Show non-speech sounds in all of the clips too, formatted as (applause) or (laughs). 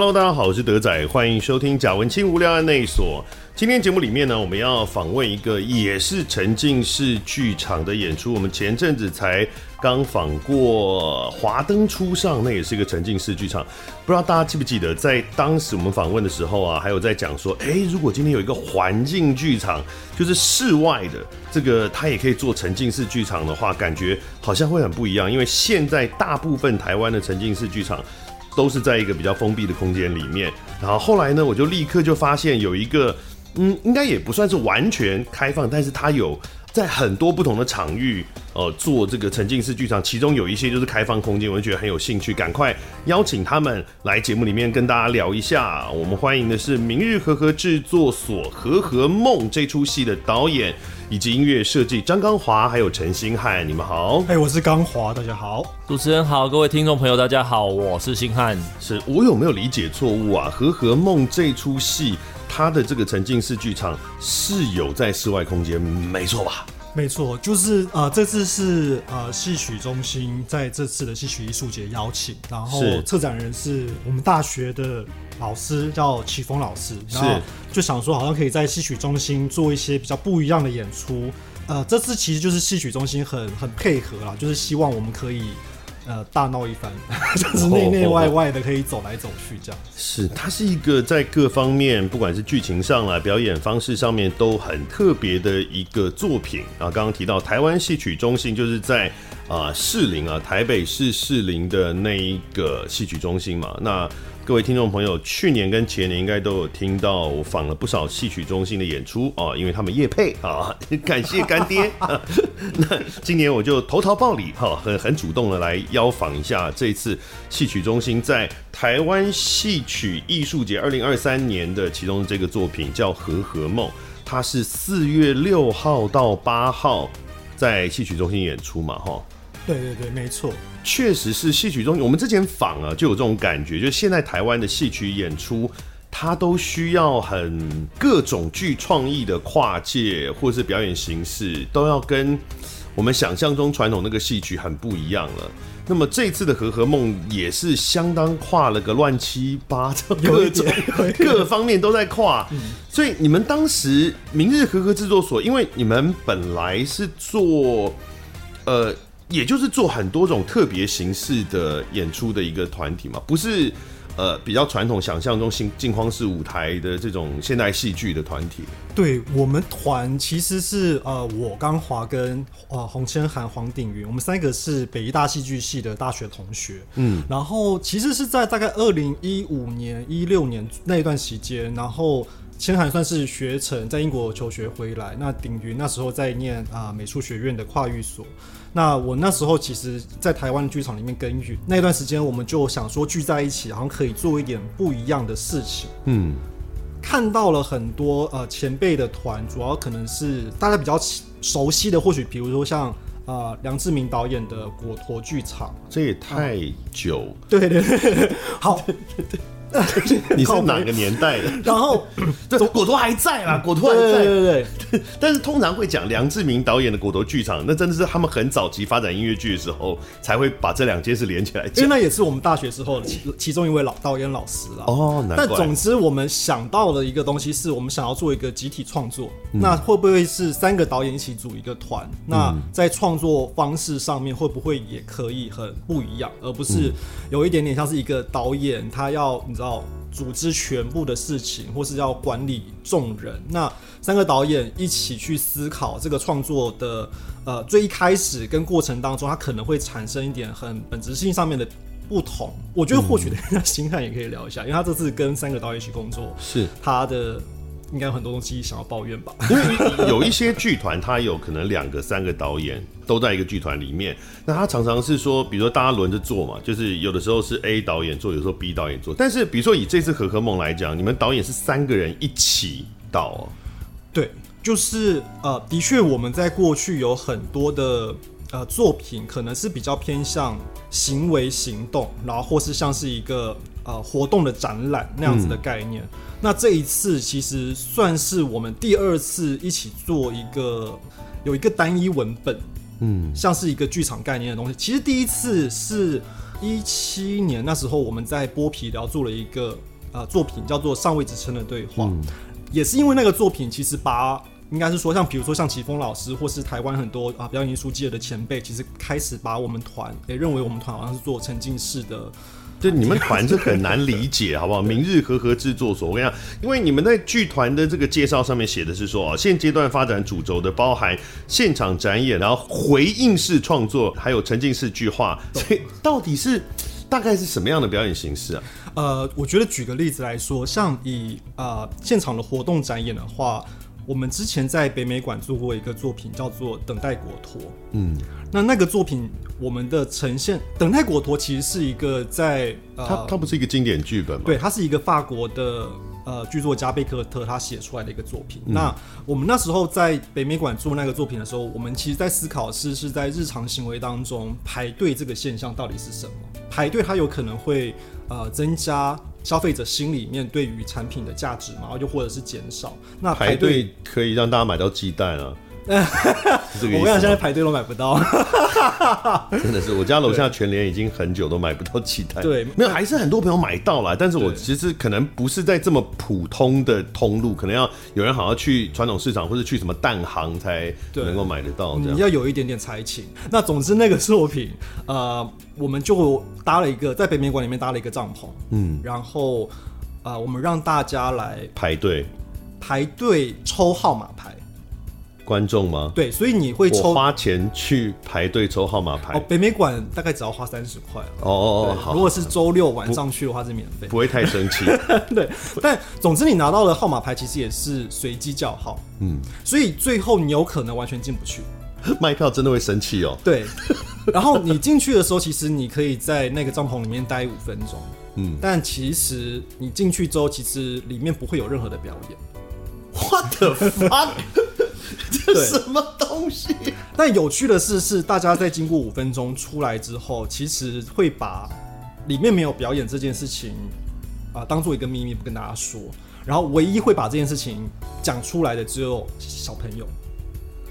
Hello，大家好，我是德仔，欢迎收听贾文清无聊案内所。今天节目里面呢，我们要访问一个也是沉浸式剧场的演出。我们前阵子才刚访过《华灯初上》，那也是一个沉浸式剧场。不知道大家记不记得，在当时我们访问的时候啊，还有在讲说，哎，如果今天有一个环境剧场，就是室外的这个，它也可以做沉浸式剧场的话，感觉好像会很不一样。因为现在大部分台湾的沉浸式剧场。都是在一个比较封闭的空间里面，然后后来呢，我就立刻就发现有一个，嗯，应该也不算是完全开放，但是它有在很多不同的场域，呃，做这个沉浸式剧场，其中有一些就是开放空间，我就觉得很有兴趣，赶快邀请他们来节目里面跟大家聊一下。我们欢迎的是明日和合制作所《和和梦》这出戏的导演。以及音乐设计张刚华，还有陈星汉，你们好。哎，我是刚华，大家好。主持人好，各位听众朋友，大家好，我是星汉。是我有没有理解错误啊？和和梦这出戏，它的这个沉浸式剧场是有在室外空间，没错吧？没错，就是呃，这次是呃戏曲中心在这次的戏曲艺术节邀请，然后策展人是我们大学的老师，叫齐峰老师，然后就想说好像可以在戏曲中心做一些比较不一样的演出，呃，这次其实就是戏曲中心很很配合啦，就是希望我们可以。呃，大闹一番，(laughs) 就是内内外外的可以走来走去这样。是，它是一个在各方面，不管是剧情上啦、表演方式上面都很特别的一个作品啊。刚刚提到台湾戏曲中心，就是在啊士林啊，台北市士林的那一个戏曲中心嘛。那各位听众朋友，去年跟前年应该都有听到我访了不少戏曲中心的演出啊，因为他们业配啊，(laughs) 感谢干爹。(laughs) (laughs) 那今年我就投桃报李哈，很很主动的来邀访一下这次戏曲中心在台湾戏曲艺术节二零二三年的其中这个作品叫《和和梦》，它是四月六号到八号在戏曲中心演出嘛哈。对对对，没错，确实是戏曲中心。我们之前访啊，就有这种感觉，就是现在台湾的戏曲演出，它都需要很各种具创意的跨界，或是表演形式，都要跟我们想象中传统那个戏曲很不一样了。那么这次的《和和梦》也是相当跨了个乱七八糟，各种各方面都在跨。所以你们当时明日和和制作所，因为你们本来是做呃。也就是做很多种特别形式的演出的一个团体嘛，不是呃比较传统想象中新镜框式舞台的这种现代戏剧的团体。对，我们团其实是呃我刚华跟呃洪千涵、黄鼎云，我们三个是北艺大戏剧系的大学同学。嗯，然后其实是在大概二零一五年、一六年那一段时间，然后。千涵算是学成，在英国求学回来。那鼎云那时候在念啊、呃、美术学院的跨域所。那我那时候其实，在台湾剧场里面耕耘那段时间，我们就想说聚在一起，好像可以做一点不一样的事情。嗯，看到了很多呃前辈的团，主要可能是大家比较熟悉的，或许比如说像啊、呃、梁志明导演的果陀剧场。这也太久。嗯、对对对，好。(laughs) (laughs) 你是哪个年代的？然后，(coughs) 这果陀还在啦，果陀还在。对对对，对。但是通常会讲梁志明导演的果陀剧场，那真的是他们很早期发展音乐剧的时候，才会把这两件事连起来讲。因为那也是我们大学时候其其中一位老导演老师啦。哦，难怪。但总之，我们想到的一个东西，是我们想要做一个集体创作。嗯。那会不会是三个导演一起组一个团？那在创作方式上面，会不会也可以很不一样，而不是有一点点像是一个导演他要你知道。组织全部的事情，或是要管理众人，那三个导演一起去思考这个创作的呃最一开始跟过程当中，它可能会产生一点很本质性上面的不同。我觉得或许等一下星汉也可以聊一下，因为他这次跟三个导演一起工作，是他的。应该有很多东西想要抱怨吧？因为有一些剧团，他有可能两个、三个导演都在一个剧团里面。那他常常是说，比如说大家轮着做嘛，就是有的时候是 A 导演做，有时候 B 导演做。但是比如说以这次《可可梦》来讲，你们导演是三个人一起导喔？对，就是呃，的确我们在过去有很多的呃作品，可能是比较偏向行为行动，然后或是像是一个呃活动的展览那样子的概念。嗯那这一次其实算是我们第二次一起做一个有一个单一文本，嗯，像是一个剧场概念的东西。其实第一次是一七年那时候，我们在剥皮聊做了一个呃作品，叫做《上位之称的对话》，嗯，也是因为那个作品，其实把应该是说像比如说像奇峰老师，或是台湾很多啊表演艺术界的前辈，其实开始把我们团也认为我们团好像是做沉浸式的。就你们团是很难理解，好不好？明日和合制作所，我跟你讲，因为你们在剧团的这个介绍上面写的是说，哦，现阶段发展主轴的包含现场展演，然后回应式创作，还有沉浸式剧化，所以到底是大概是什么样的表演形式啊？呃，我觉得举个例子来说，像以啊、呃、现场的活动展演的话。我们之前在北美馆做过一个作品，叫做《等待果陀》。嗯，那那个作品，我们的呈现《等待果陀》其实是一个在呃，它它不是一个经典剧本吗？对，它是一个法国的呃剧作家贝克特他写出来的一个作品。嗯、那我们那时候在北美馆做那个作品的时候，我们其实在思考是是在日常行为当中排队这个现象到底是什么？排队它有可能会呃增加。消费者心里面对于产品的价值嘛，然后又或者是减少。那排队可以让大家买到鸡蛋啊。我跟你讲，现在排队都买不到，(laughs) 真的是我家楼下全联已经很久都买不到鸡蛋。对，没有，还是很多朋友买到了，但是我其实可能不是在这么普通的通路，可能要有人好像去传统市场或者去什么蛋行才能够买得到。这样你要有一点点才情。那总之那个作品，呃，我们就搭了一个在北面馆里面搭了一个帐篷，嗯，然后呃，我们让大家来排队排队抽号码牌。观众吗？对，所以你会抽花钱去排队抽号码牌。哦，北美馆大概只要花三十块。哦哦哦，好。如果是周六晚上去的话是免费，不会太生气。(laughs) 对，但总之你拿到的号码牌其实也是随机叫号。嗯，所以最后你有可能完全进不去。(laughs) 卖票真的会生气哦。对，然后你进去的时候，其实你可以在那个帐篷里面待五分钟。嗯，但其实你进去之后，其实里面不会有任何的表演。What the fuck？(laughs) 这什么东西？但有趣的是，是大家在经过五分钟出来之后，其实会把里面没有表演这件事情啊、呃、当做一个秘密不跟大家说。然后唯一会把这件事情讲出来的只有小朋友，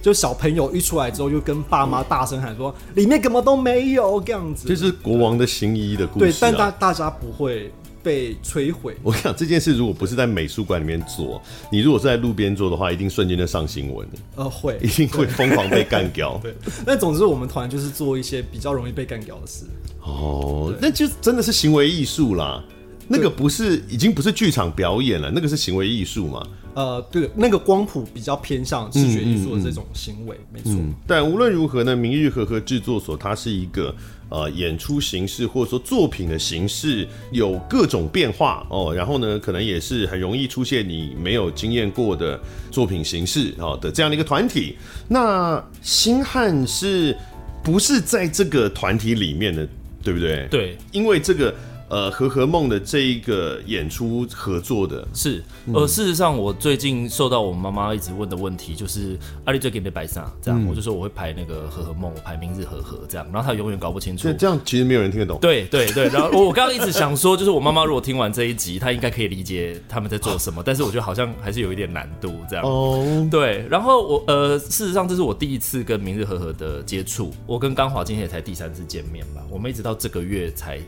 就小朋友一出来之后，就跟爸妈大声喊说：“里面根本都没有这样子。”这是国王的新衣的故事、啊。对，但大大家不会。被摧毁。我想这件事如果不是在美术馆里面做，你如果是在路边做的话，一定瞬间就上新闻。呃，会，一定会疯狂被干掉。对，那总之我们团就是做一些比较容易被干掉的事。哦，那就真的是行为艺术啦。那个不是，已经不是剧场表演了，那个是行为艺术嘛。呃，对，那个光谱比较偏向视觉艺术的这种行为，嗯嗯嗯、没错、嗯。但无论如何呢，明日和和制作所它是一个呃演出形式或者说作品的形式有各种变化哦，然后呢，可能也是很容易出现你没有经验过的作品形式啊的这样的一个团体。那星汉是不是在这个团体里面的，对不对？对，因为这个。呃，和和梦的这一个演出合作的是，呃，事实上，我最近受到我妈妈一直问的问题，就是阿丽最近的摆上？这样，嗯、我就说我会排那个和和梦，我排明日和和这样，然后她永远搞不清楚。这样其实没有人听得懂。对对对，然后我我刚刚一直想说，就是我妈妈如果听完这一集，她应该可以理解他们在做什么，但是我觉得好像还是有一点难度这样。哦，对，然后我呃，事实上这是我第一次跟明日和和的接触，我跟刚华今天也才第三次见面吧，我们一直到这个月才。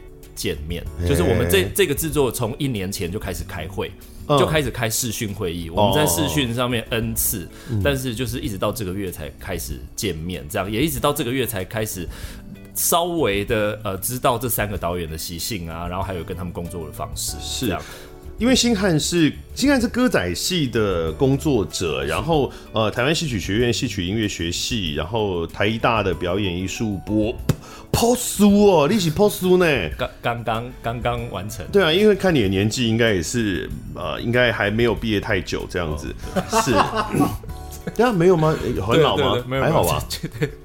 见面。就是我们这这个制作从一年前就开始开会，就开始开视讯会议。我们在视讯上面 N 次，但是就是一直到这个月才开始见面，这样。也一直到这个月才开始稍微的呃知道这三个导演的习性啊，然后还有跟他们工作的方式是。这样。因为星汉是星汉是歌仔戏的工作者，然后呃台湾戏曲学院戏曲音乐学系，然后台艺大的表演艺术博。抛书哦，你是抛书呢？刚刚刚刚刚完成。对啊，因为看你的年纪，应该也是呃，应该还没有毕业太久这样子。哦、是，(laughs) 对啊，没有吗？很老吗？还好吧。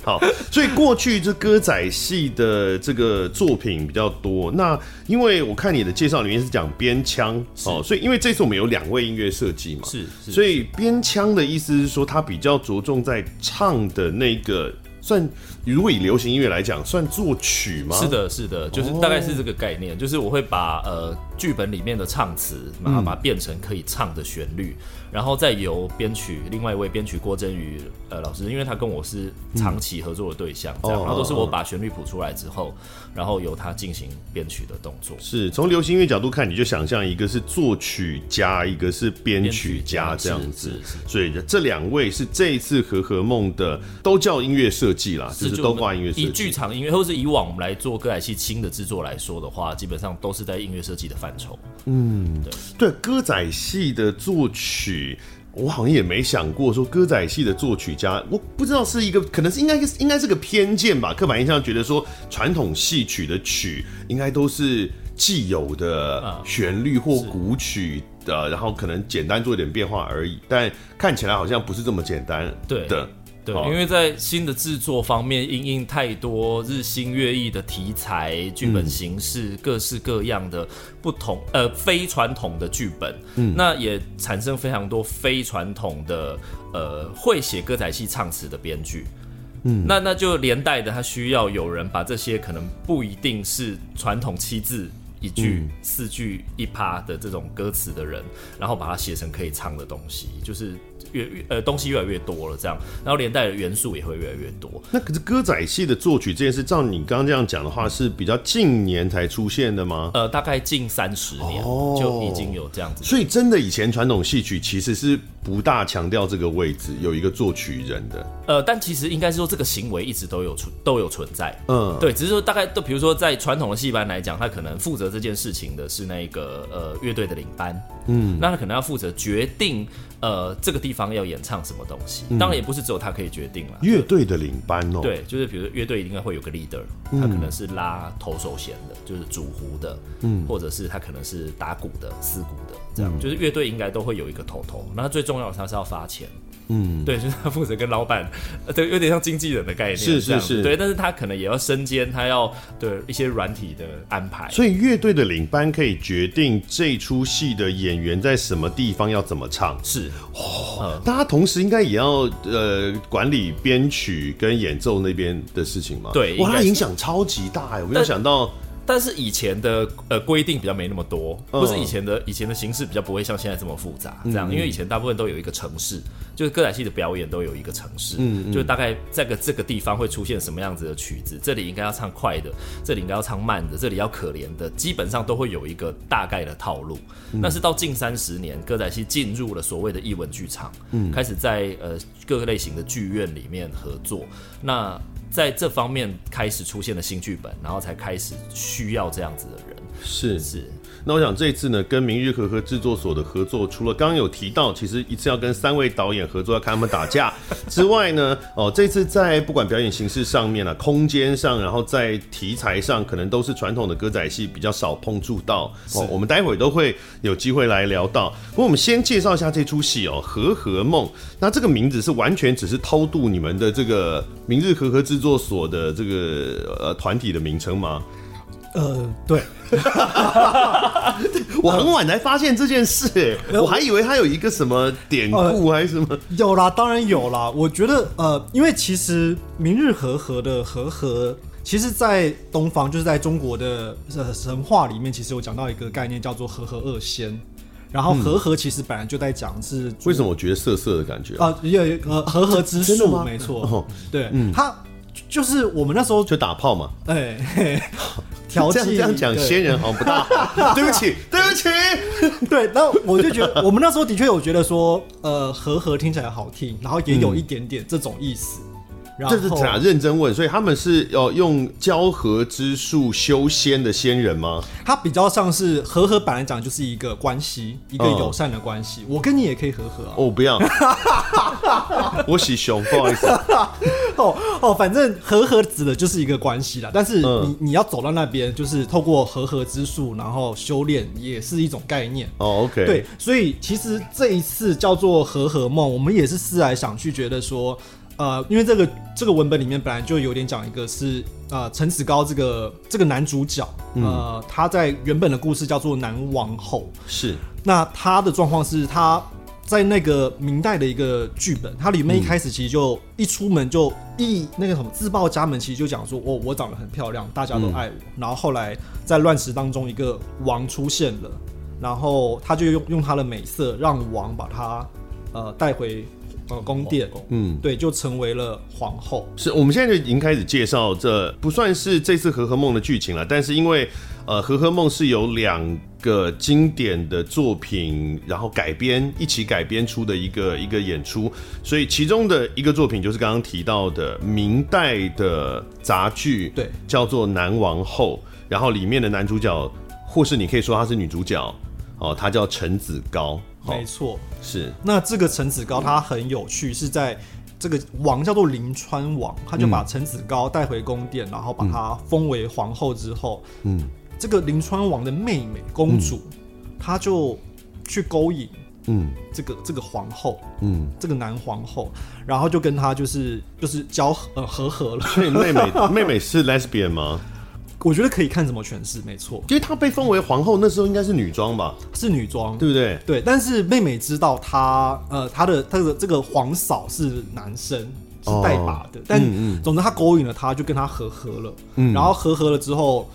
好，所以过去这歌仔戏的这个作品比较多。那因为我看你的介绍里面是讲编腔哦，所以因为这次我们有两位音乐设计嘛，是，是，所以编腔的意思是说，它比较着重在唱的那个。算，如果以流行音乐来讲，算作曲吗？是的，是的，就是大概是这个概念，oh. 就是我会把呃剧本里面的唱词，然后把它变成可以唱的旋律。嗯然后再由编曲，另外一位编曲郭振宇呃老师，因为他跟我是长期合作的对象，这样，然后都是我把旋律谱出来之后，然后由他进行编曲的动作。是从流行音乐角度看，你就想象一个是作曲家，一个是编曲家这样子。所以这两位是这一次和和梦的，都叫音乐设计啦，就是都挂音乐设计。以剧场音乐，或是以往我们来做歌仔戏新的制作来说的话，基本上都是在音乐设计的范畴。嗯，对对，歌仔戏的作曲。我好像也没想过说歌仔戏的作曲家，我不知道是一个，可能是应该应该是个偏见吧。刻板印象觉得说传统戏曲的曲应该都是既有的旋律或古曲的，然后可能简单做一点变化而已。但看起来好像不是这么简单。对的。对，因为在新的制作方面，因应太多日新月异的题材、剧本形式，嗯、各式各样的不同呃非传统的剧本，嗯，那也产生非常多非传统的呃会写歌仔戏唱词的编剧，嗯，那那就连带的他需要有人把这些可能不一定是传统七字一句、嗯、四句一趴的这种歌词的人，然后把它写成可以唱的东西，就是。越越呃东西越来越多了，这样，然后连带的元素也会越来越多。那可是歌仔戏的作曲这件事，照你刚刚这样讲的话，是比较近年才出现的吗？呃，大概近三十年就已经有这样子。所以真的以前传统戏曲其实是不大强调这个位置有一个作曲人的。呃，但其实应该是说这个行为一直都有存都有存在。嗯，对，只是说大概都比如说在传统的戏班来讲，他可能负责这件事情的是那个呃乐队的领班。嗯，那他可能要负责决定。呃，这个地方要演唱什么东西，当然也不是只有他可以决定了。乐队的领班哦，对，就是比如说乐队应该会有个 leader，他可能是拉头手弦的，就是主胡的，嗯，或者是他可能是打鼓的、司鼓的，这样，就是乐队应该都会有一个头头。那最重要的他是要发钱。嗯，对，就是他负责跟老板，对，有点像经纪人的概念，是是是，对，但是他可能也要身兼，他要对一些软体的安排。所以乐队的领班可以决定这出戏的演员在什么地方要怎么唱，是哦。大家同时应该也要呃管理编曲跟演奏那边的事情嘛？对，哇，他影响超级大哎，我没有想到。但是以前的呃规定比较没那么多，不是以前的以前的形式比较不会像现在这么复杂这样，因为以前大部分都有一个城市，就是歌仔戏的表演都有一个城市，嗯，就大概这个这个地方会出现什么样子的曲子，这里应该要唱快的，这里应该要唱慢的，这里要可怜的，基本上都会有一个大概的套路。但是到近三十年，歌仔戏进入了所谓的艺文剧场，嗯，开始在呃各个类型的剧院里面合作，那。在这方面开始出现了新剧本，然后才开始需要这样子的人。是是。那我想这一次呢，跟明日和合制作所的合作，除了刚刚有提到，其实一次要跟三位导演合作，要看他们打架 (laughs) 之外呢，哦，这次在不管表演形式上面啊，空间上，然后在题材上，可能都是传统的歌仔戏比较少碰触到。哦，我们待会都会有机会来聊到。不过我们先介绍一下这出戏哦，《和和梦》。那这个名字是完全只是偷渡你们的这个明日和合制作所的这个呃团体的名称吗？呃，对。(laughs) 我很晚才发现这件事，哎，我还以为他有一个什么典故还是什么。呃，有啦，当然有啦。我觉得，呃，因为其实明日和合的和合，其实，在东方，就是在中国的神话里面，其实有讲到一个概念，叫做和合二仙。然后和合其实本来就在讲是为什么我觉得涩涩的感觉啊？有和和合之术，没错，对，嗯，他就是我们那时候就打炮嘛，哎。这样这样讲，仙人好像不大好。对 (laughs) 不起，对不起。对，那我就觉得，我们那时候的确有觉得说，呃，和和听起来好听，然后也有一点点这种意思。嗯这是咋认真问？所以他们是要用交合之术修仙的仙人吗？他比较像是和合，本来讲就是一个关系，一个友善的关系。我跟你也可以和和啊。哦，不要，(laughs) 我喜熊，不好意思。(laughs) 哦哦，反正和和指的就是一个关系啦。但是你你要走到那边，就是透过和和之术，然后修炼，也是一种概念。哦，OK。对，所以其实这一次叫做和和梦，我们也是思来想去，觉得说。呃，因为这个这个文本里面本来就有点讲一个是呃陈子高这个这个男主角，呃，他在原本的故事叫做南王后，是，那他的状况是他在那个明代的一个剧本，它里面一开始其实就一出门就一那个什么自报家门，其实就讲说，哦，我长得很漂亮，大家都爱我。嗯、然后后来在乱石当中，一个王出现了，然后他就用用他的美色让王把他呃带回呃宫殿，嗯，对，就成为了皇后。是我们现在就已经开始介绍，这不算是这次和和梦的剧情了，但是因为。呃，和和梦是由两个经典的作品，然后改编一起改编出的一个一个演出，所以其中的一个作品就是刚刚提到的明代的杂剧，对，叫做《南王后》，然后里面的男主角，或是你可以说他是女主角，哦，他叫陈子高，没错，是。那这个陈子高他很有趣，是在这个王叫做临川王，他就把陈子高带回宫殿，然后把他封为皇后之后，嗯。这个临川王的妹妹公主，她、嗯、就去勾引，嗯，这个这个皇后，嗯，这个男皇后，然后就跟他就是就是交呃和合了。所以妹妹 (laughs) 妹妹是 lesbian 吗？我觉得可以看怎么诠释，没错。因为她被封为皇后那时候应该是女装吧？是女装，对不对？对。但是妹妹知道她呃她的她的这个皇嫂是男生，是带把的。哦、但、嗯嗯、总之她勾引了她，就跟他和和了。嗯，然后和和了之后。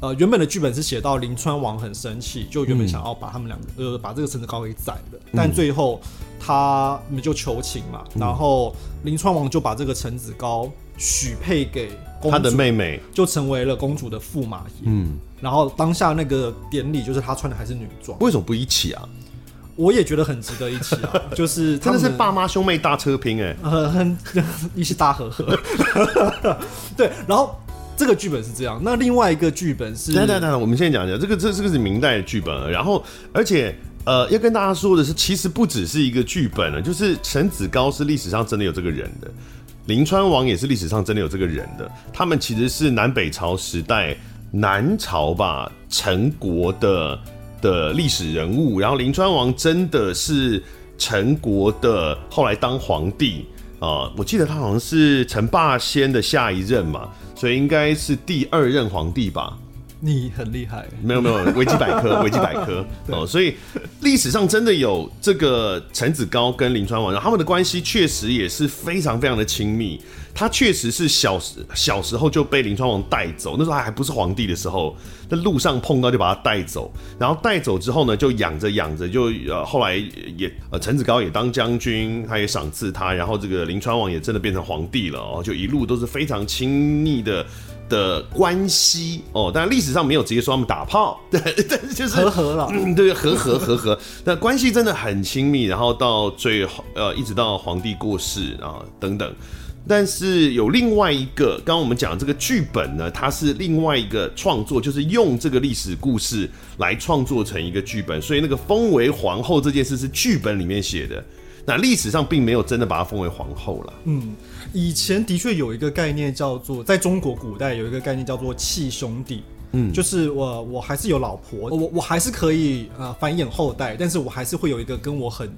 呃，原本的剧本是写到临川王很生气，就原本想要把他们两个、嗯、呃把这个陈子高给宰了，嗯、但最后他们就求情嘛，嗯、然后临川王就把这个陈子高许配给公主他的妹妹，就成为了公主的驸马爷。嗯，然后当下那个典礼就是他穿的还是女装，为什么不一起啊？我也觉得很值得一起啊，(laughs) 就是真的是爸妈兄妹大车拼哎、欸，很很 (laughs) 一起大和合，(laughs) 对，然后。这个剧本是这样，那另外一个剧本是……等等等，我们先讲一下这个，这这个是明代的剧本，然后而且呃，要跟大家说的是，其实不只是一个剧本了，就是陈子高是历史上真的有这个人的，临川王也是历史上真的有这个人的，他们其实是南北朝时代南朝吧陈国的的历史人物，然后临川王真的是陈国的后来当皇帝。啊、我记得他好像是陈霸先的下一任嘛，所以应该是第二任皇帝吧。你很厉害，没有没有，(laughs) 维基百科，(laughs) 维基百科哦，所以历史上真的有这个陈子高跟林川王，然后他们的关系确实也是非常非常的亲密。他确实是小时小时候就被林川王带走，那时候还还不是皇帝的时候，在路上碰到就把他带走，然后带走之后呢，就养着养着就呃后来也呃陈子高也当将军，他也赏赐他，然后这个林川王也真的变成皇帝了哦，就一路都是非常亲密的。的关系哦，但历史上没有直接说他们打炮，对，(laughs) 但是就是和和了，嗯，对，和和 (laughs) 和和，那关系真的很亲密，然后到最后呃，一直到皇帝过世啊等等，但是有另外一个，刚刚我们讲这个剧本呢，它是另外一个创作，就是用这个历史故事来创作成一个剧本，所以那个封为皇后这件事是剧本里面写的。那历史上并没有真的把她封为皇后了。嗯，以前的确有一个概念叫做，在中国古代有一个概念叫做弃兄弟。嗯，就是我我还是有老婆，我我还是可以呃繁衍后代，但是我还是会有一个跟我很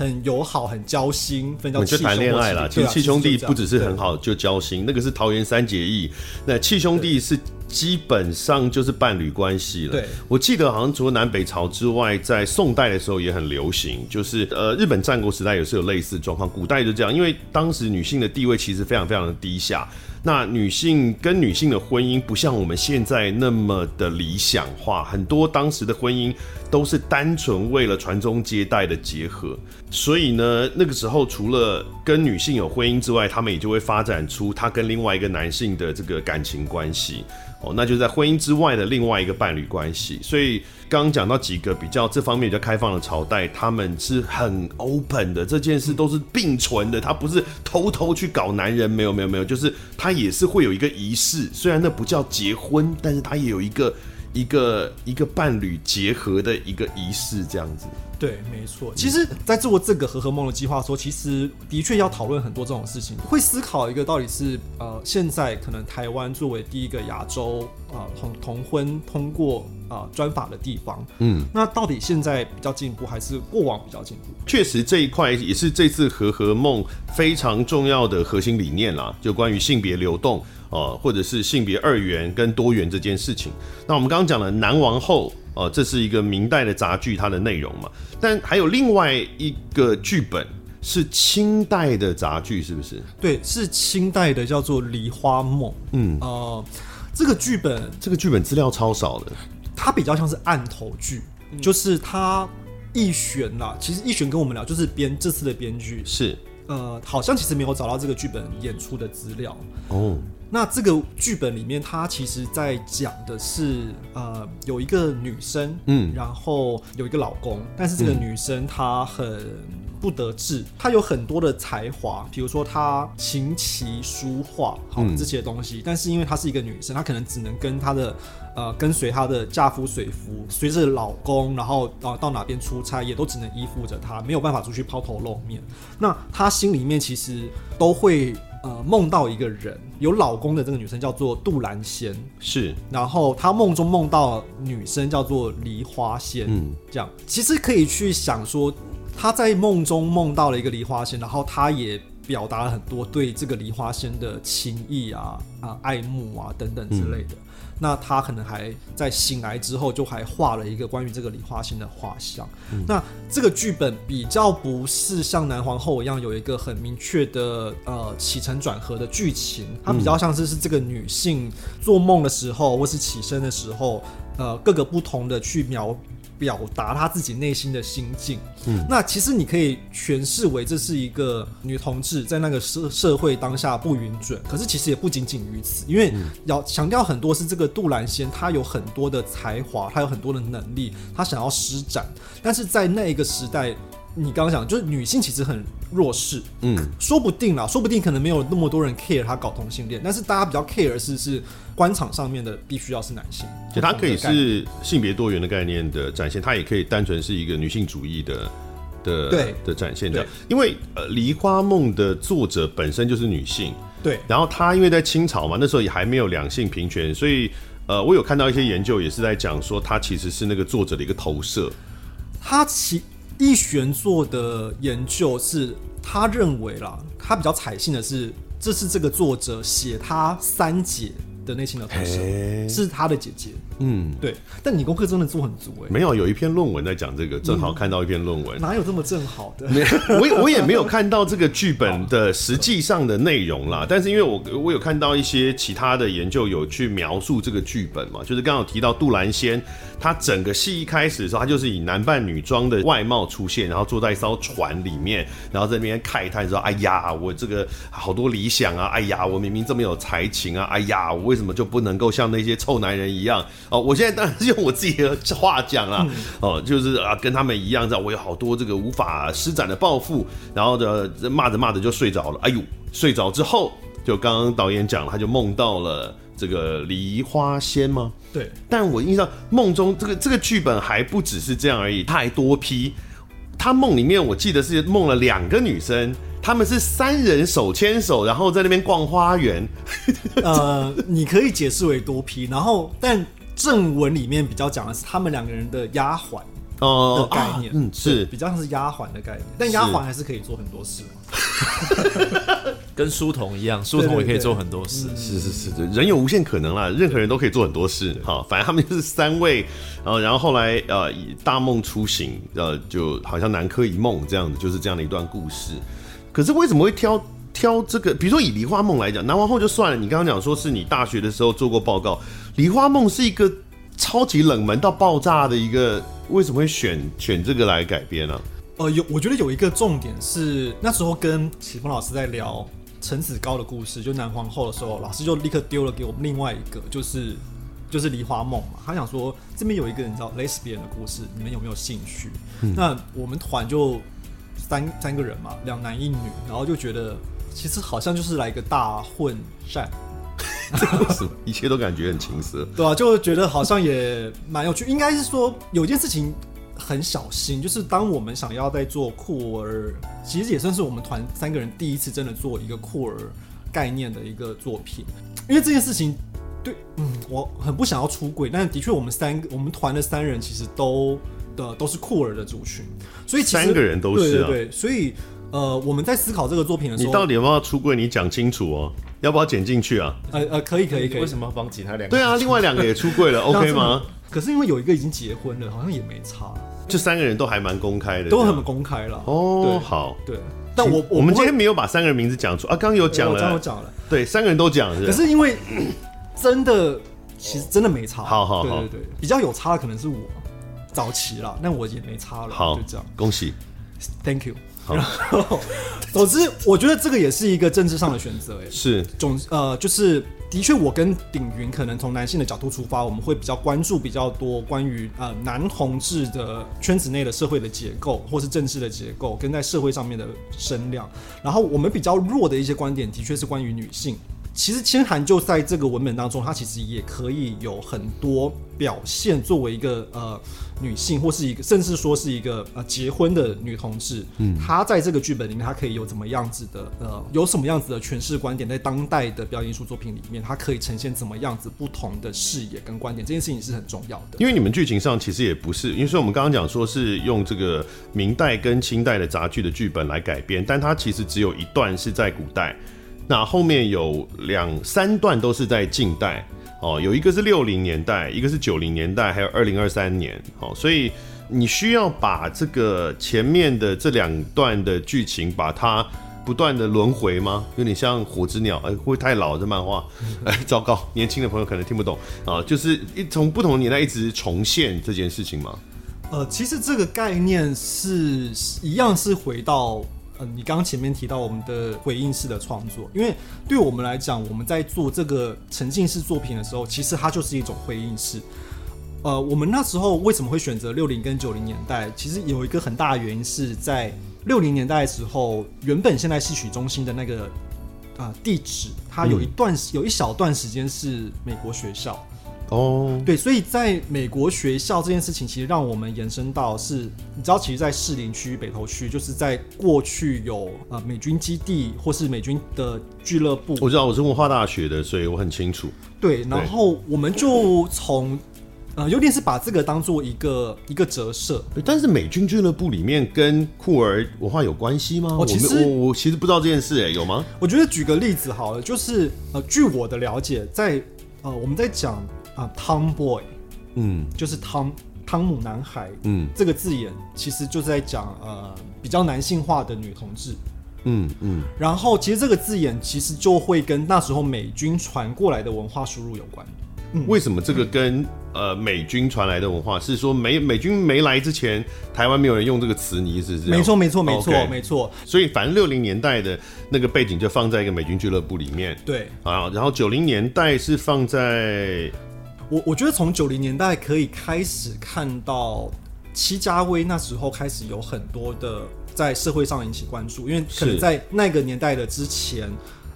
很友好、很交心，分叫契兄弟。就谈恋爱了，其实契兄弟不只是很好就交心，那个是桃园三结义。那契兄弟是。基本上就是伴侣关系了。对，我记得好像除了南北朝之外，在宋代的时候也很流行，就是呃日本战国时代也是有类似状况。古代就这样，因为当时女性的地位其实非常非常的低下。那女性跟女性的婚姻不像我们现在那么的理想化，很多当时的婚姻都是单纯为了传宗接代的结合。所以呢，那个时候除了跟女性有婚姻之外，他们也就会发展出他跟另外一个男性的这个感情关系。哦，那就在婚姻之外的另外一个伴侣关系。所以刚刚讲到几个比较这方面比较开放的朝代，他们是很 open 的，这件事都是并存的。他不是偷偷去搞男人，没有没有没有，就是他也是会有一个仪式，虽然那不叫结婚，但是他也有一个一个一个伴侣结合的一个仪式，这样子。对，没错。其实，在做这个和和梦的计划的时候，其实的确要讨论很多这种事情，会思考一个到底是呃，现在可能台湾作为第一个亚洲啊、呃、同同婚通过啊专法的地方，嗯，那到底现在比较进步，还是过往比较进步？确实，这一块也是这次和和梦非常重要的核心理念啦，就关于性别流动啊、呃，或者是性别二元跟多元这件事情。那我们刚刚讲了南王后。哦、呃，这是一个明代的杂剧，它的内容嘛。但还有另外一个剧本是清代的杂剧，是不是？对，是清代的，叫做《梨花梦》。嗯，呃，这个剧本，这个剧本资料超少的，它比较像是案头剧，嗯、就是它易璇啦。其实易璇跟我们聊，就是编这次的编剧是，呃，好像其实没有找到这个剧本演出的资料哦。那这个剧本里面，它其实在讲的是，呃，有一个女生，嗯，然后有一个老公，但是这个女生她很不得志，她有很多的才华，比如说她琴棋书画，好这些东西，但是因为她是一个女生，她可能只能跟她的。呃，跟随她的嫁夫随夫，随着老公，然后啊到哪边出差，也都只能依附着她，没有办法出去抛头露面。那她心里面其实都会呃梦到一个人，有老公的这个女生叫做杜兰仙，是。然后她梦中梦到女生叫做梨花仙，嗯，这样其实可以去想说，她在梦中梦到了一个梨花仙，然后她也表达了很多对这个梨花仙的情意啊啊爱慕啊等等之类的。嗯那他可能还在醒来之后，就还画了一个关于这个李花心的画像。嗯、那这个剧本比较不是像南皇后一样有一个很明确的呃起承转合的剧情，它比较像是是这个女性做梦的时候，或是起身的时候，呃，各个不同的去描。表达他自己内心的心境，嗯，那其实你可以诠释为这是一个女同志在那个社社会当下不允准，可是其实也不仅仅于此，因为要强调很多是这个杜兰仙，她有很多的才华，她有很多的能力，她想要施展，但是在那一个时代。你刚刚讲就是女性其实很弱势，嗯，说不定啦，说不定可能没有那么多人 care 她搞同性恋，但是大家比较 care 是是官场上面的必须要是男性，就它可以是性别多元的概念的展现，它也可以单纯是一个女性主义的的对。的展现的，因为呃《梨花梦》的作者本身就是女性，对，然后她因为在清朝嘛，那时候也还没有两性平权，所以呃我有看到一些研究也是在讲说她其实是那个作者的一个投射，她其。奕璇做的研究是，他认为啦，他比较采信的是，这是这个作者写他三姐的内心的投射，是他的姐姐。嗯，对。但你功课真的做很足哎、欸。没有，有一篇论文在讲这个，正好看到一篇论文、嗯。哪有这么正好的？没，(laughs) 我我也没有看到这个剧本的实际上的内容啦。但是因为我我有看到一些其他的研究有去描述这个剧本嘛，就是刚好提到杜兰仙。他整个戏一开始的时候，他就是以男扮女装的外貌出现，然后坐在一艘船里面，然后在那边慨叹说：“哎呀，我这个好多理想啊！哎呀，我明明这么有才情啊！哎呀，我为什么就不能够像那些臭男人一样？哦，我现在当然是用我自己的话讲啊，哦，就是啊，跟他们一样，知道我有好多这个无法施展的抱负，然后的骂着骂着就睡着了。哎呦，睡着之后，就刚刚导演讲了，他就梦到了。”这个梨花仙吗？对，但我印象梦中这个这个剧本还不只是这样而已，他还多批。他梦里面我记得是梦了两个女生，他们是三人手牵手，然后在那边逛花园。呃，你可以解释为多批，然后但正文里面比较讲的是他们两个人的丫鬟的概念，嗯，是比较像是丫鬟的概念，但丫鬟还是可以做很多事。(laughs) 跟书童一样，书童也可以做很多事。是是是，人有无限可能啦，任何人都可以做很多事。好，反正他们就是三位，然后然后后来呃，以大梦初醒，呃，就好像南柯一梦这样子，就是这样的一段故事。可是为什么会挑挑这个？比如说以梨花梦来讲，南王后就算了。你刚刚讲说是你大学的时候做过报告，梨花梦是一个超级冷门到爆炸的一个，为什么会选选这个来改编呢？呃，有，我觉得有一个重点是那时候跟启峰老师在聊陈子高的故事，就南皇后的时候，老师就立刻丢了给我们另外一个，就是就是梨花梦嘛。他想说这边有一个人叫 Lesbian 的故事，你们有没有兴趣？嗯、那我们团就三三个人嘛，两男一女，然后就觉得其实好像就是来一个大混战，(laughs) 什么一切都感觉很情色，对啊，就觉得好像也蛮有趣。应该是说有件事情。很小心，就是当我们想要在做酷儿，其实也算是我们团三个人第一次真的做一个酷儿概念的一个作品。因为这件事情，对，嗯，我很不想要出轨，但的确我们三个，我们团的三人其实都的都是酷儿的族群，所以其实三个人都是、啊、对对对，所以呃，我们在思考这个作品的时候，你到底有没有出柜？你讲清楚哦，要不要剪进去啊？呃呃，可以可以可以，为什么要帮其他两个？对啊，另外两个也出柜了，OK 吗？可是因为有一个已经结婚了，好像也没差。这三个人都还蛮公开的，都很公开了。哦，对好，对。但我我们今天没有把三个人名字讲出啊，刚刚有讲了，刚有讲了，对，三个人都讲了。可是因为真的，其实真的没差。好好好，对对对，比较有差的可能是我早期了，那我也没差了。好，就这样，恭喜，Thank you。然后，(laughs) 总之，我觉得这个也是一个政治上的选择。哎，是总呃，就是的确，我跟鼎云可能从男性的角度出发，我们会比较关注比较多关于呃男同志的圈子内的社会的结构，或是政治的结构，跟在社会上面的声量。然后，我们比较弱的一些观点，的确是关于女性。其实千寒就在这个文本当中，它其实也可以有很多表现，作为一个呃女性，或是一个甚至说是一个呃结婚的女同志，嗯，她在这个剧本里面，她可以有怎么样子的呃，有什么样子的诠释观点，在当代的表演艺术作品里面，她可以呈现怎么样子不同的视野跟观点，这件事情是很重要的。因为你们剧情上其实也不是，因为说我们刚刚讲说是用这个明代跟清代的杂剧的剧本来改编，但它其实只有一段是在古代。那后面有两三段都是在近代哦，有一个是六零年代，一个是九零年代，还有二零二三年哦，所以你需要把这个前面的这两段的剧情把它不断的轮回吗？有点像火之鸟，哎，会太老这漫画？(laughs) 哎，糟糕，年轻的朋友可能听不懂啊，就是一从不同年代一直重现这件事情吗？呃，其实这个概念是一样，是回到。嗯、你刚刚前面提到我们的回应式的创作，因为对我们来讲，我们在做这个沉浸式作品的时候，其实它就是一种回应式。呃，我们那时候为什么会选择六零跟九零年代？其实有一个很大的原因是在六零年代的时候，原本现在戏曲中心的那个啊、呃、地址，它有一段、有一小段时间是美国学校。哦，oh. 对，所以在美国学校这件事情，其实让我们延伸到是，你知道，其实，在士林区、北投区，就是在过去有呃美军基地或是美军的俱乐部。我知道，我是文化大学的，所以我很清楚。对，然后我们就从呃，有点是把这个当做一个一个折射。但是美军俱乐部里面跟酷儿文化有关系吗？我其实我我其实不知道这件事，哎，有吗？我觉得举个例子好了，就是呃，据我的了解，在呃，我们在讲。啊，Tomboy，嗯，就是汤汤姆男孩，嗯，这个字眼其实就是在讲呃比较男性化的女同志，嗯嗯，然后其实这个字眼其实就会跟那时候美军传过来的文化输入有关。嗯，为什么这个跟呃美军传来的文化是说美美军没来之前，台湾没有人用这个词，你意思是？没错没错没错没错。所以反正六零年代的那个背景就放在一个美军俱乐部里面，对啊，然后九零年代是放在。我我觉得从九零年代可以开始看到戚家威那时候开始有很多的在社会上引起关注，因为可能在那个年代的之前，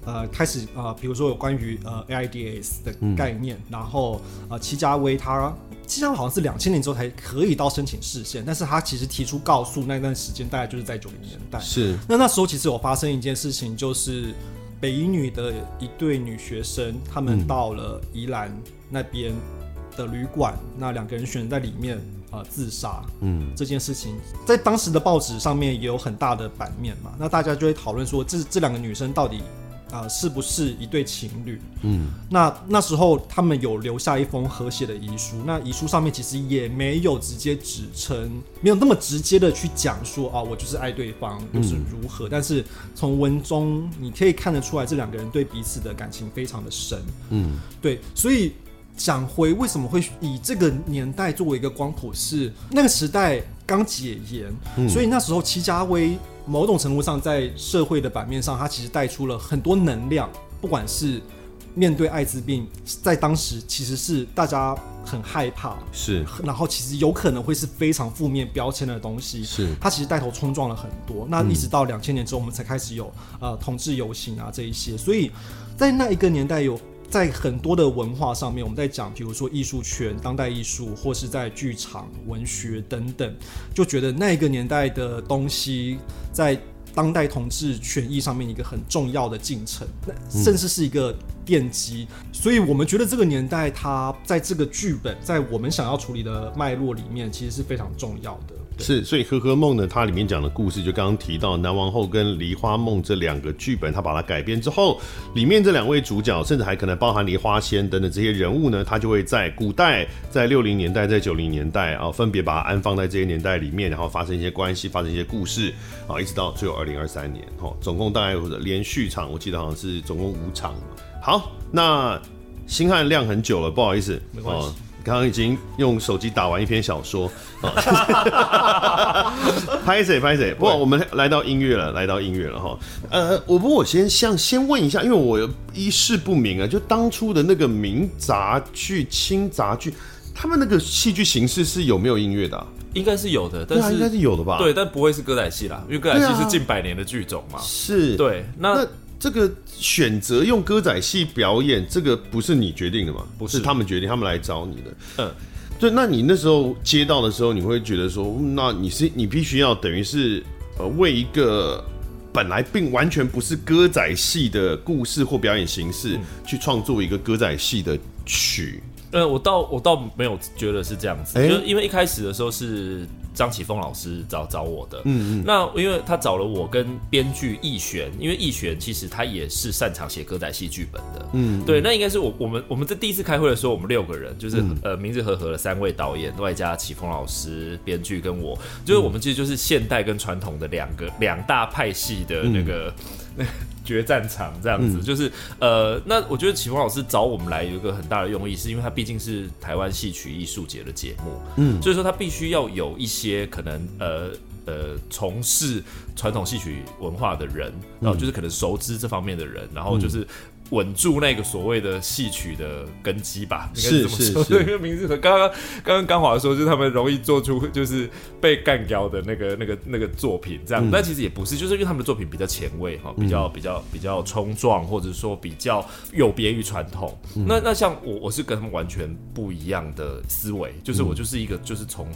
呃，开始呃，比如说有关于呃 AIDS 的概念，嗯、然后呃戚家威他戚家威好像是两千年之后才可以到申请视线，但是他其实提出告诉那段时间大概就是在九零年代，是。那那时候其实有发生一件事情，就是北一女的一对女学生，他们到了宜兰。那边的旅馆，那两个人选择在里面啊、呃、自杀。嗯，这件事情在当时的报纸上面也有很大的版面嘛。那大家就会讨论说，这这两个女生到底啊、呃、是不是一对情侣？嗯，那那时候他们有留下一封和谐的遗书。那遗书上面其实也没有直接指称，没有那么直接的去讲说啊，我就是爱对方，又是如何。嗯、但是从文中你可以看得出来，这两个人对彼此的感情非常的深。嗯，对，所以。讲回为什么会以这个年代作为一个光谱，是那个时代刚解严，嗯、所以那时候戚家威某种程度上在社会的版面上，他其实带出了很多能量，不管是面对艾滋病，在当时其实是大家很害怕，是，然后其实有可能会是非常负面标签的东西，是，他其实带头冲撞了很多。那一直到两千年之后，我们才开始有呃同志游行啊这一些，所以在那一个年代有。在很多的文化上面，我们在讲，比如说艺术圈、当代艺术，或是在剧场、文学等等，就觉得那个年代的东西，在当代同志权益上面一个很重要的进程，甚至是一个奠基。嗯、所以我们觉得这个年代，它在这个剧本，在我们想要处理的脉络里面，其实是非常重要的。是，所以《呵呵梦》呢，它里面讲的故事，就刚刚提到南王后跟《梨花梦》这两个剧本，它把它改编之后，里面这两位主角，甚至还可能包含梨花仙等等这些人物呢，他就会在古代，在六零年代，在九零年代啊，分别把它安放在这些年代里面，然后发生一些关系，发生一些故事啊，一直到最后二零二三年，哦，总共大概有连续场，我记得好像是总共五场。好，那星汉亮很久了，不好意思，没关系。刚刚已经用手机打完一篇小说，(laughs) 拍谁拍谁。不过我们来到音乐了，来到音乐了哈。呃，我不过我先像先问一下，因为我一事不明啊，就当初的那个名杂剧、清杂剧，他们那个戏剧形式是有没有音乐的、啊？应该是有的，但是、啊、应该是有的吧？对，但不会是歌仔戏啦，因为歌仔戏是近百年的剧种嘛。是，对，那。那这个选择用歌仔戏表演，这个不是你决定的嘛？不是，是他们决定，他们来找你的。嗯，对。那你那时候接到的时候，你会觉得说，那你是你必须要等于是呃为一个本来并完全不是歌仔戏的故事或表演形式，去创作一个歌仔戏的曲。呃，我倒我倒没有觉得是这样子，欸、就因为一开始的时候是张启峰老师找找我的，嗯嗯，那因为他找了我跟编剧易璇，因为易璇其实他也是擅长写歌仔戏剧本的，嗯，对，那应该是我我们我们在第一次开会的时候，我们六个人就是、嗯、呃名字和合的三位导演，外加启峰老师编剧跟我，就是我们其实就是现代跟传统的两个两大派系的那个。嗯 (laughs) 决战场这样子，嗯、就是呃，那我觉得启峰老师找我们来有一个很大的用意，是因为他毕竟是台湾戏曲艺术节的节目，嗯，所以说他必须要有一些可能呃呃从事传统戏曲文化的人，然后就是可能熟知这方面的人，然后就是。嗯稳住那个所谓的戏曲的根基吧，应该是这么说。对，因为明日和刚刚刚刚刚华说，就是他们容易做出就是被干掉的那个那个那个作品这样，嗯、但其实也不是，就是因为他们的作品比较前卫哈，比较比较比较冲撞，或者说比较有别于传统。嗯、那那像我我是跟他们完全不一样的思维，就是我就是一个就是从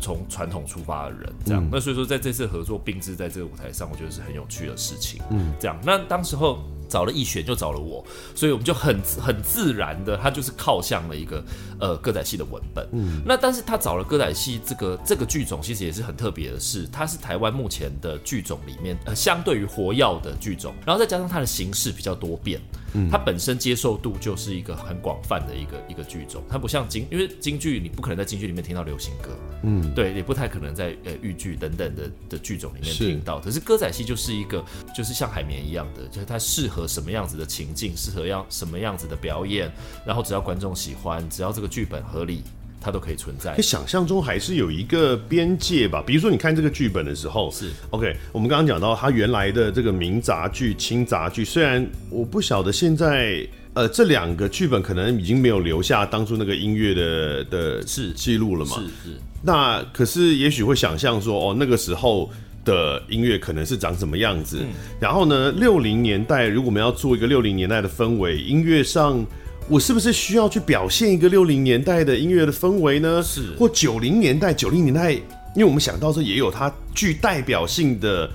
从传统出发的人这样。嗯、那所以说在这次合作并置在这个舞台上，我觉得是很有趣的事情。嗯，这样。那当时候。找了易选，就找了我，所以我们就很很自然的，他就是靠向了一个呃歌仔戏的文本。嗯，那但是他找了歌仔戏这个这个剧种，其实也是很特别的是，它是台湾目前的剧种里面呃相对于活药的剧种，然后再加上它的形式比较多变。嗯，它本身接受度就是一个很广泛的一个一个剧种，它不像京，因为京剧你不可能在京剧里面听到流行歌，嗯，对，也不太可能在呃豫剧等等的的剧种里面听到。是可是歌仔戏就是一个，就是像海绵一样的，就是它适合什么样子的情境，适合要什么样子的表演，然后只要观众喜欢，只要这个剧本合理。它都可以存在。想象中还是有一个边界吧。比如说，你看这个剧本的时候，是 OK。我们刚刚讲到它原来的这个名杂剧、轻杂剧，虽然我不晓得现在呃这两个剧本可能已经没有留下当初那个音乐的的是记录了嘛？是是。那可是也许会想象说，哦，那个时候的音乐可能是长什么样子。嗯、然后呢，六零年代如果我们要做一个六零年代的氛围，音乐上。我是不是需要去表现一个六零年代的音乐的氛围呢？是，或九零年代、九零年代，因为我们想到说也有它具代表性的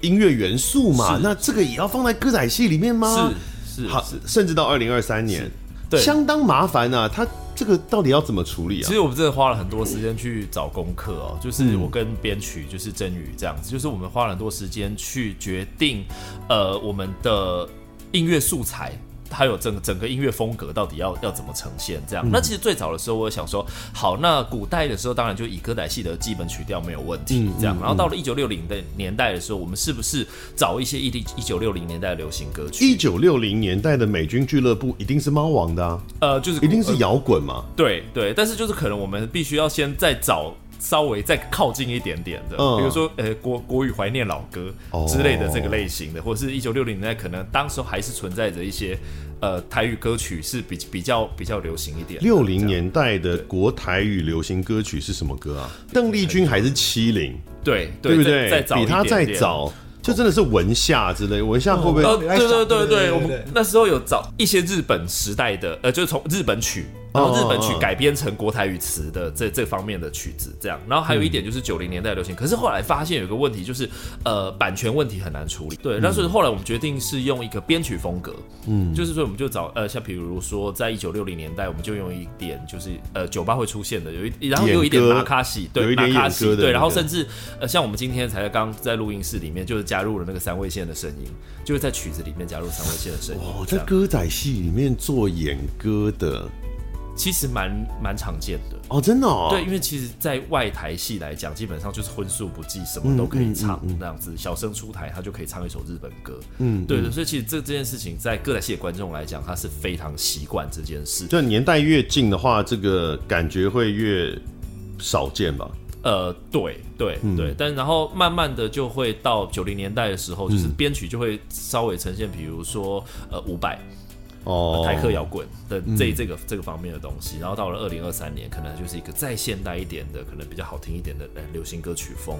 音乐元素嘛，是那这个也要放在歌仔戏里面吗？是是，好，甚至到二零二三年，对，相当麻烦啊。它这个到底要怎么处理啊？其实我们真的花了很多时间去找功课哦，就是我跟编曲就是真宇这样子，就是我们花了很多时间去决定，呃，我们的音乐素材。还有整整个音乐风格到底要要怎么呈现？这样，嗯、那其实最早的时候，我想说，好，那古代的时候，当然就以歌仔戏的基本曲调没有问题，这样。然后到了一九六零的年代的时候，我们是不是找一些一一九六零年代的流行歌曲？一九六零年代的美军俱乐部一定是猫王的啊，呃，就是一定是摇滚嘛、呃？对对，但是就是可能我们必须要先再找。稍微再靠近一点点的，比如说呃国国语怀念老歌之类的这个类型的，或者是一九六零年代可能当时还是存在着一些呃台语歌曲是比比较比较流行一点。六零年代的国台语流行歌曲是什么歌啊？邓丽君还是七零？对对不对？再早比他再早，就真的是文夏之类。文夏会不会？对对对对，我们那时候有找一些日本时代的，呃，就是从日本曲。然后日本曲改编成国台语词的这这方面的曲子，这样。然后还有一点就是九零年代流行，可是后来发现有个问题，就是呃版权问题很难处理。对，那所以后来我们决定是用一个编曲风格，嗯，就是说我们就找呃像比如说在一九六零年代，我们就用一点就是呃酒吧会出现的有一，然后有一点马卡西，对，马卡西，对，然后甚至呃像我们今天才刚在录音室里面就是加入了那个三味线的声音，就是在曲子里面加入三味线的声音。哦，在歌仔戏里面做演歌的。其实蛮蛮常见的哦，真的哦。对，因为其实，在外台戏来讲，基本上就是荤素不忌，什么都可以唱，那样子。小生出台，他就可以唱一首日本歌。嗯，对的。所以其实这这件事情，在歌台戏的观众来讲，他是非常习惯这件事。就年代越近的话，这个感觉会越少见吧？呃，对对对。但然后慢慢的就会到九零年代的时候，就是编曲就会稍微呈现，比如说呃伍佰。哦，台客摇滚的这这个这个方面的东西，然后到了二零二三年，可能就是一个再现代一点的，可能比较好听一点的流行歌曲风。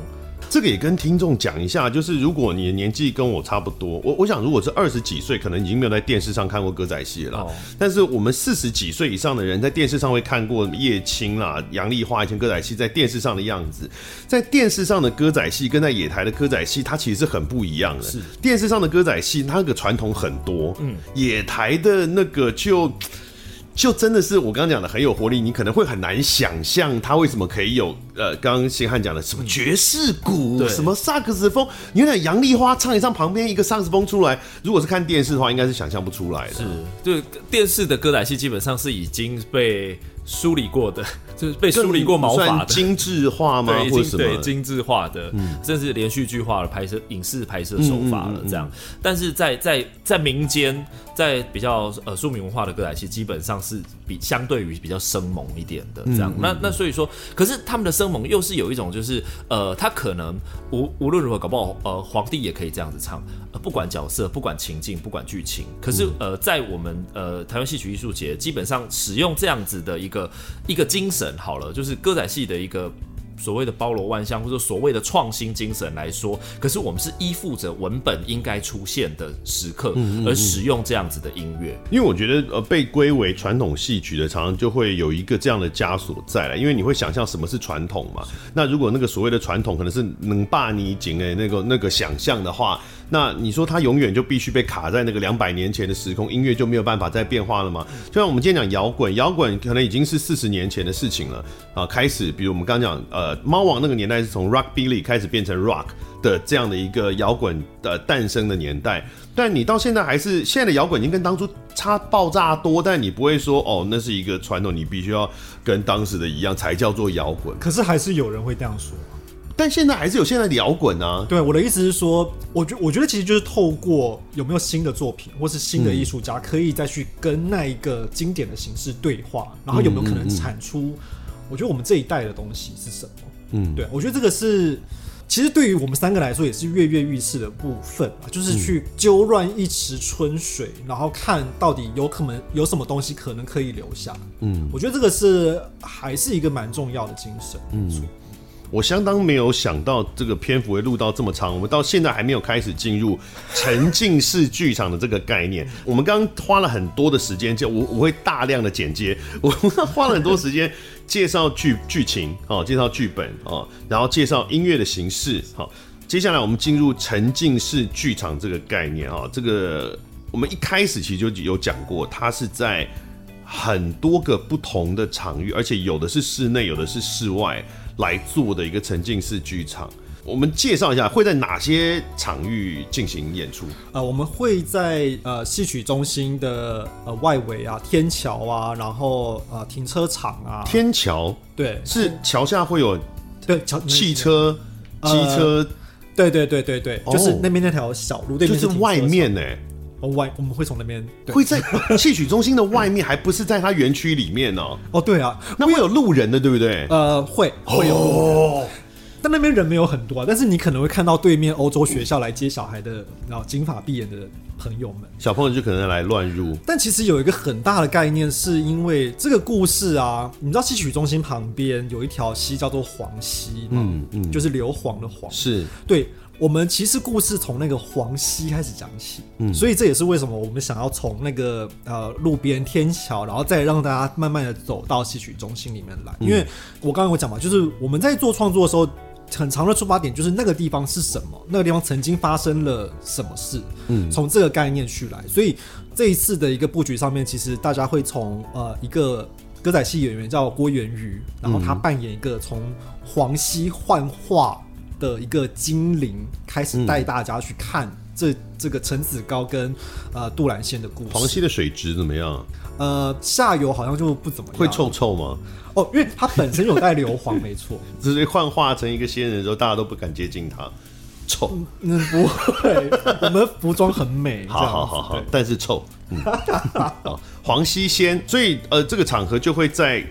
这个也跟听众讲一下，就是如果你的年纪跟我差不多，我我想如果是二十几岁，可能已经没有在电视上看过歌仔戏了。但是我们四十几岁以上的人，在电视上会看过叶青啦、杨丽花以前歌仔戏在电视上的样子。在电视上的歌仔戏跟在野台的歌仔戏，它其实是很不一样的。是电视上的歌仔戏，它那个传统很多。嗯，野台的。那个就就真的是我刚刚讲的很有活力，你可能会很难想象他为什么可以有呃，刚刚星汉讲的什么爵士鼓，嗯、什么萨克斯风，你看杨丽花唱一唱，旁边一个萨克斯风出来，如果是看电视的话，应该是想象不出来的。是，就电视的歌仔戏基本上是已经被。梳理过的，(laughs) 就是被梳理过毛发的，精致化吗？对，对，精致化的，嗯、甚至连续剧化的拍摄、影视拍摄手法了，这样。但是在在在民间，在比较呃庶民文化的歌仔戏，基本上是比相对于比较生猛一点的这样。那那所以说，可是他们的生猛又是有一种，就是呃，他可能无无论如何，搞不好呃，皇帝也可以这样子唱，呃，不管角色，不管情境，不管剧情。可是呃，在我们呃台湾戏曲艺术节，基本上使用这样子的一个。一个精神好了，就是歌仔戏的一个所谓的包罗万象，或者所谓的创新精神来说，可是我们是依附着文本应该出现的时刻而使用这样子的音乐，因为我觉得呃被归为传统戏曲的，常常就会有一个这样的枷锁在了，因为你会想象什么是传统嘛？那如果那个所谓的传统可能是能霸你紧哎那个那个想象的话。那你说他永远就必须被卡在那个两百年前的时空，音乐就没有办法再变化了吗？就像我们今天讲摇滚，摇滚可能已经是四十年前的事情了啊。开始，比如我们刚讲，呃，猫王那个年代是从 rock billy 开始变成 Rock 的这样的一个摇滚的诞生的年代。但你到现在还是现在的摇滚已经跟当初差爆炸多，但你不会说哦，那是一个传统，你必须要跟当时的一样才叫做摇滚。可是还是有人会这样说。但现在还是有现在的摇滚啊！对，我的意思是说，我觉我觉得其实就是透过有没有新的作品，或是新的艺术家，可以再去跟那一个经典的形式对话，然后有没有可能产出？我觉得我们这一代的东西是什么？嗯，对，我觉得这个是其实对于我们三个来说也是跃跃欲试的部分啊，就是去揪乱一池春水，然后看到底有可能有什么东西可能可以留下。嗯，我觉得这个是还是一个蛮重要的精神。嗯。我相当没有想到这个篇幅会录到这么长，我们到现在还没有开始进入沉浸式剧场的这个概念。我们刚花了很多的时间，就我我会大量的剪接，(laughs) 我花了很多时间介绍剧剧情哦，介绍剧本哦，然后介绍音乐的形式。好，接下来我们进入沉浸式剧场这个概念啊，这个我们一开始其实就有讲过，它是在很多个不同的场域，而且有的是室内，有的是室外。来做的一个沉浸式剧场，我们介绍一下会在哪些场域进行演出？呃，我们会在呃戏曲中心的呃外围啊，天桥啊，然后呃停车场啊。天桥对，是桥下会有对桥汽车、机车，呃、对对对对对，就是那边那条小路，对面就是外面呢。外我们会从那边会在戏曲中心的外面，还不是在它园区里面呢？(laughs) 哦，对啊，那会有路人的，对不对？呃，会会有路人，但那边人没有很多啊。但是你可能会看到对面欧洲学校来接小孩的，然后金发碧眼的朋友们，小朋友就可能来乱入。但其实有一个很大的概念，是因为这个故事啊，你知道戏曲中心旁边有一条溪叫做黄溪吗？嗯嗯，就是硫磺的黄，是对。我们其实故事从那个黄溪开始讲起，嗯，所以这也是为什么我们想要从那个呃路边天桥，然后再让大家慢慢的走到戏曲中心里面来。因为我刚刚有讲嘛，就是我们在做创作的时候，很长的出发点就是那个地方是什么，那个地方曾经发生了什么事，嗯，从这个概念去来。所以这一次的一个布局上面，其实大家会从呃一个歌仔戏演员叫郭元瑜，然后他扮演一个从黄溪幻化。的一个精灵开始带大家去看这、嗯、这个陈子高跟呃杜兰仙的故事。黄溪的水质怎么样？呃，下游好像就不怎么样。会臭臭吗？哦，因为它本身有带硫磺，没错。(laughs) 只是幻化成一个仙人之后，大家都不敢接近它，臭。嗯，不会，我们服装很美。好好好好，但是臭。嗯，黄溪仙，所以呃，这个场合就会在。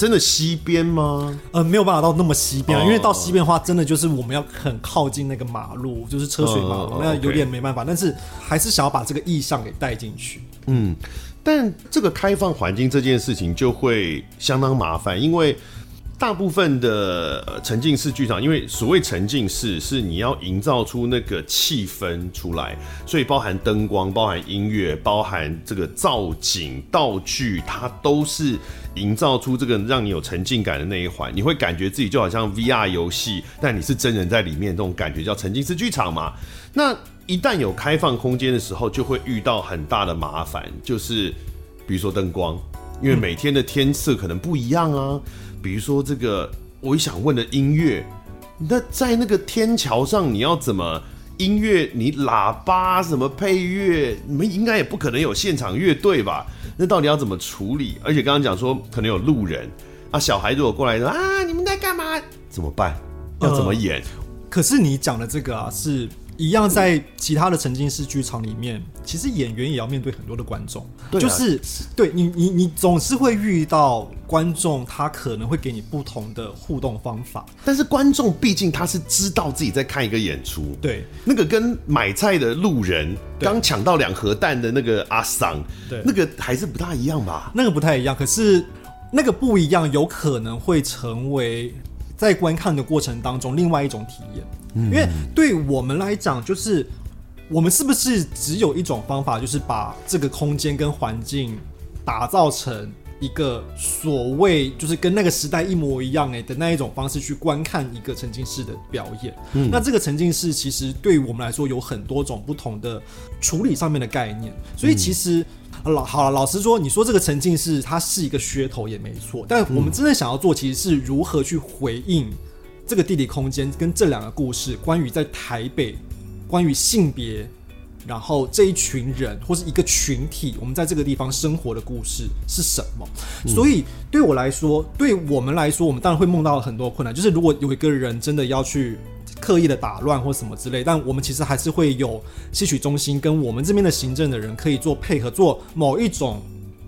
真的西边吗？呃，没有办法到那么西边，哦，因为到西边的话，真的就是我们要很靠近那个马路，就是车水马龙，那，哦，有点没办法。但是还是想要把这个意象给带进去。嗯，但这个开放环境这件事情就会相当麻烦，因为。大部分的沉浸式剧场，因为所谓沉浸式是你要营造出那个气氛出来，所以包含灯光、包含音乐、包含这个造景、道具，它都是营造出这个让你有沉浸感的那一环。你会感觉自己就好像 VR 游戏，但你是真人在里面，这种感觉叫沉浸式剧场嘛。那一旦有开放空间的时候，就会遇到很大的麻烦，就是比如说灯光，因为每天的天色可能不一样啊。比如说这个，我想问的音乐，那在那个天桥上，你要怎么音乐？你喇叭什么配乐？你们应该也不可能有现场乐队吧？那到底要怎么处理？而且刚刚讲说可能有路人啊，小孩如果过来说啊，你们在干嘛？怎么办？要怎么演？呃，可是你讲的这个啊是。一样，在其他的沉浸式剧场里面，其实演员也要面对很多的观众，对啊、就是对你，你，你总是会遇到观众，他可能会给你不同的互动方法。但是观众毕竟他是知道自己在看一个演出，对，那个跟买菜的路人刚抢到两盒蛋的那个阿桑，对，那个还是不大一样吧？那个不太一样，可是那个不一样，有可能会成为在观看的过程当中另外一种体验。因为对我们来讲，就是我们是不是只有一种方法，就是把这个空间跟环境打造成一个所谓就是跟那个时代一模一样诶的那一种方式去观看一个沉浸式的表演。嗯，那这个沉浸式其实对于我们来说有很多种不同的处理上面的概念。所以其实老好了，老实说，你说这个沉浸式它是一个噱头也没错，但我们真正想要做，其实是如何去回应。这个地理空间跟这两个故事，关于在台北，关于性别，然后这一群人或是一个群体，我们在这个地方生活的故事是什么？嗯、所以对我来说，对我们来说，我们当然会梦到很多困难。就是如果有一个人真的要去刻意的打乱或什么之类，但我们其实还是会有吸取中心跟我们这边的行政的人可以做配合，做某一种。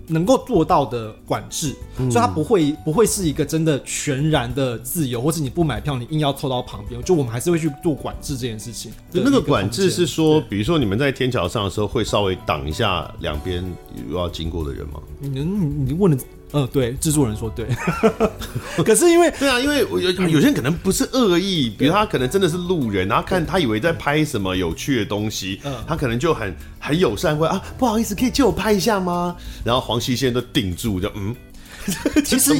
能够做到的管制，嗯、所以它不会不会是一个真的全然的自由，或者你不买票，你硬要凑到旁边，就我们还是会去做管制这件事情。那个管制是说，比如说你们在天桥上的时候，会稍微挡一下两边有要经过的人吗？你你问的。嗯，对，制作人说对，(laughs) 可是因为对啊，因为有有些人可能不是恶意，比如他可能真的是路人，然后看他以为在拍什么有趣的东西，他可能就很很友善，会啊，不好意思，可以借我拍一下吗？然后黄西先都定住，就嗯，(laughs) 其实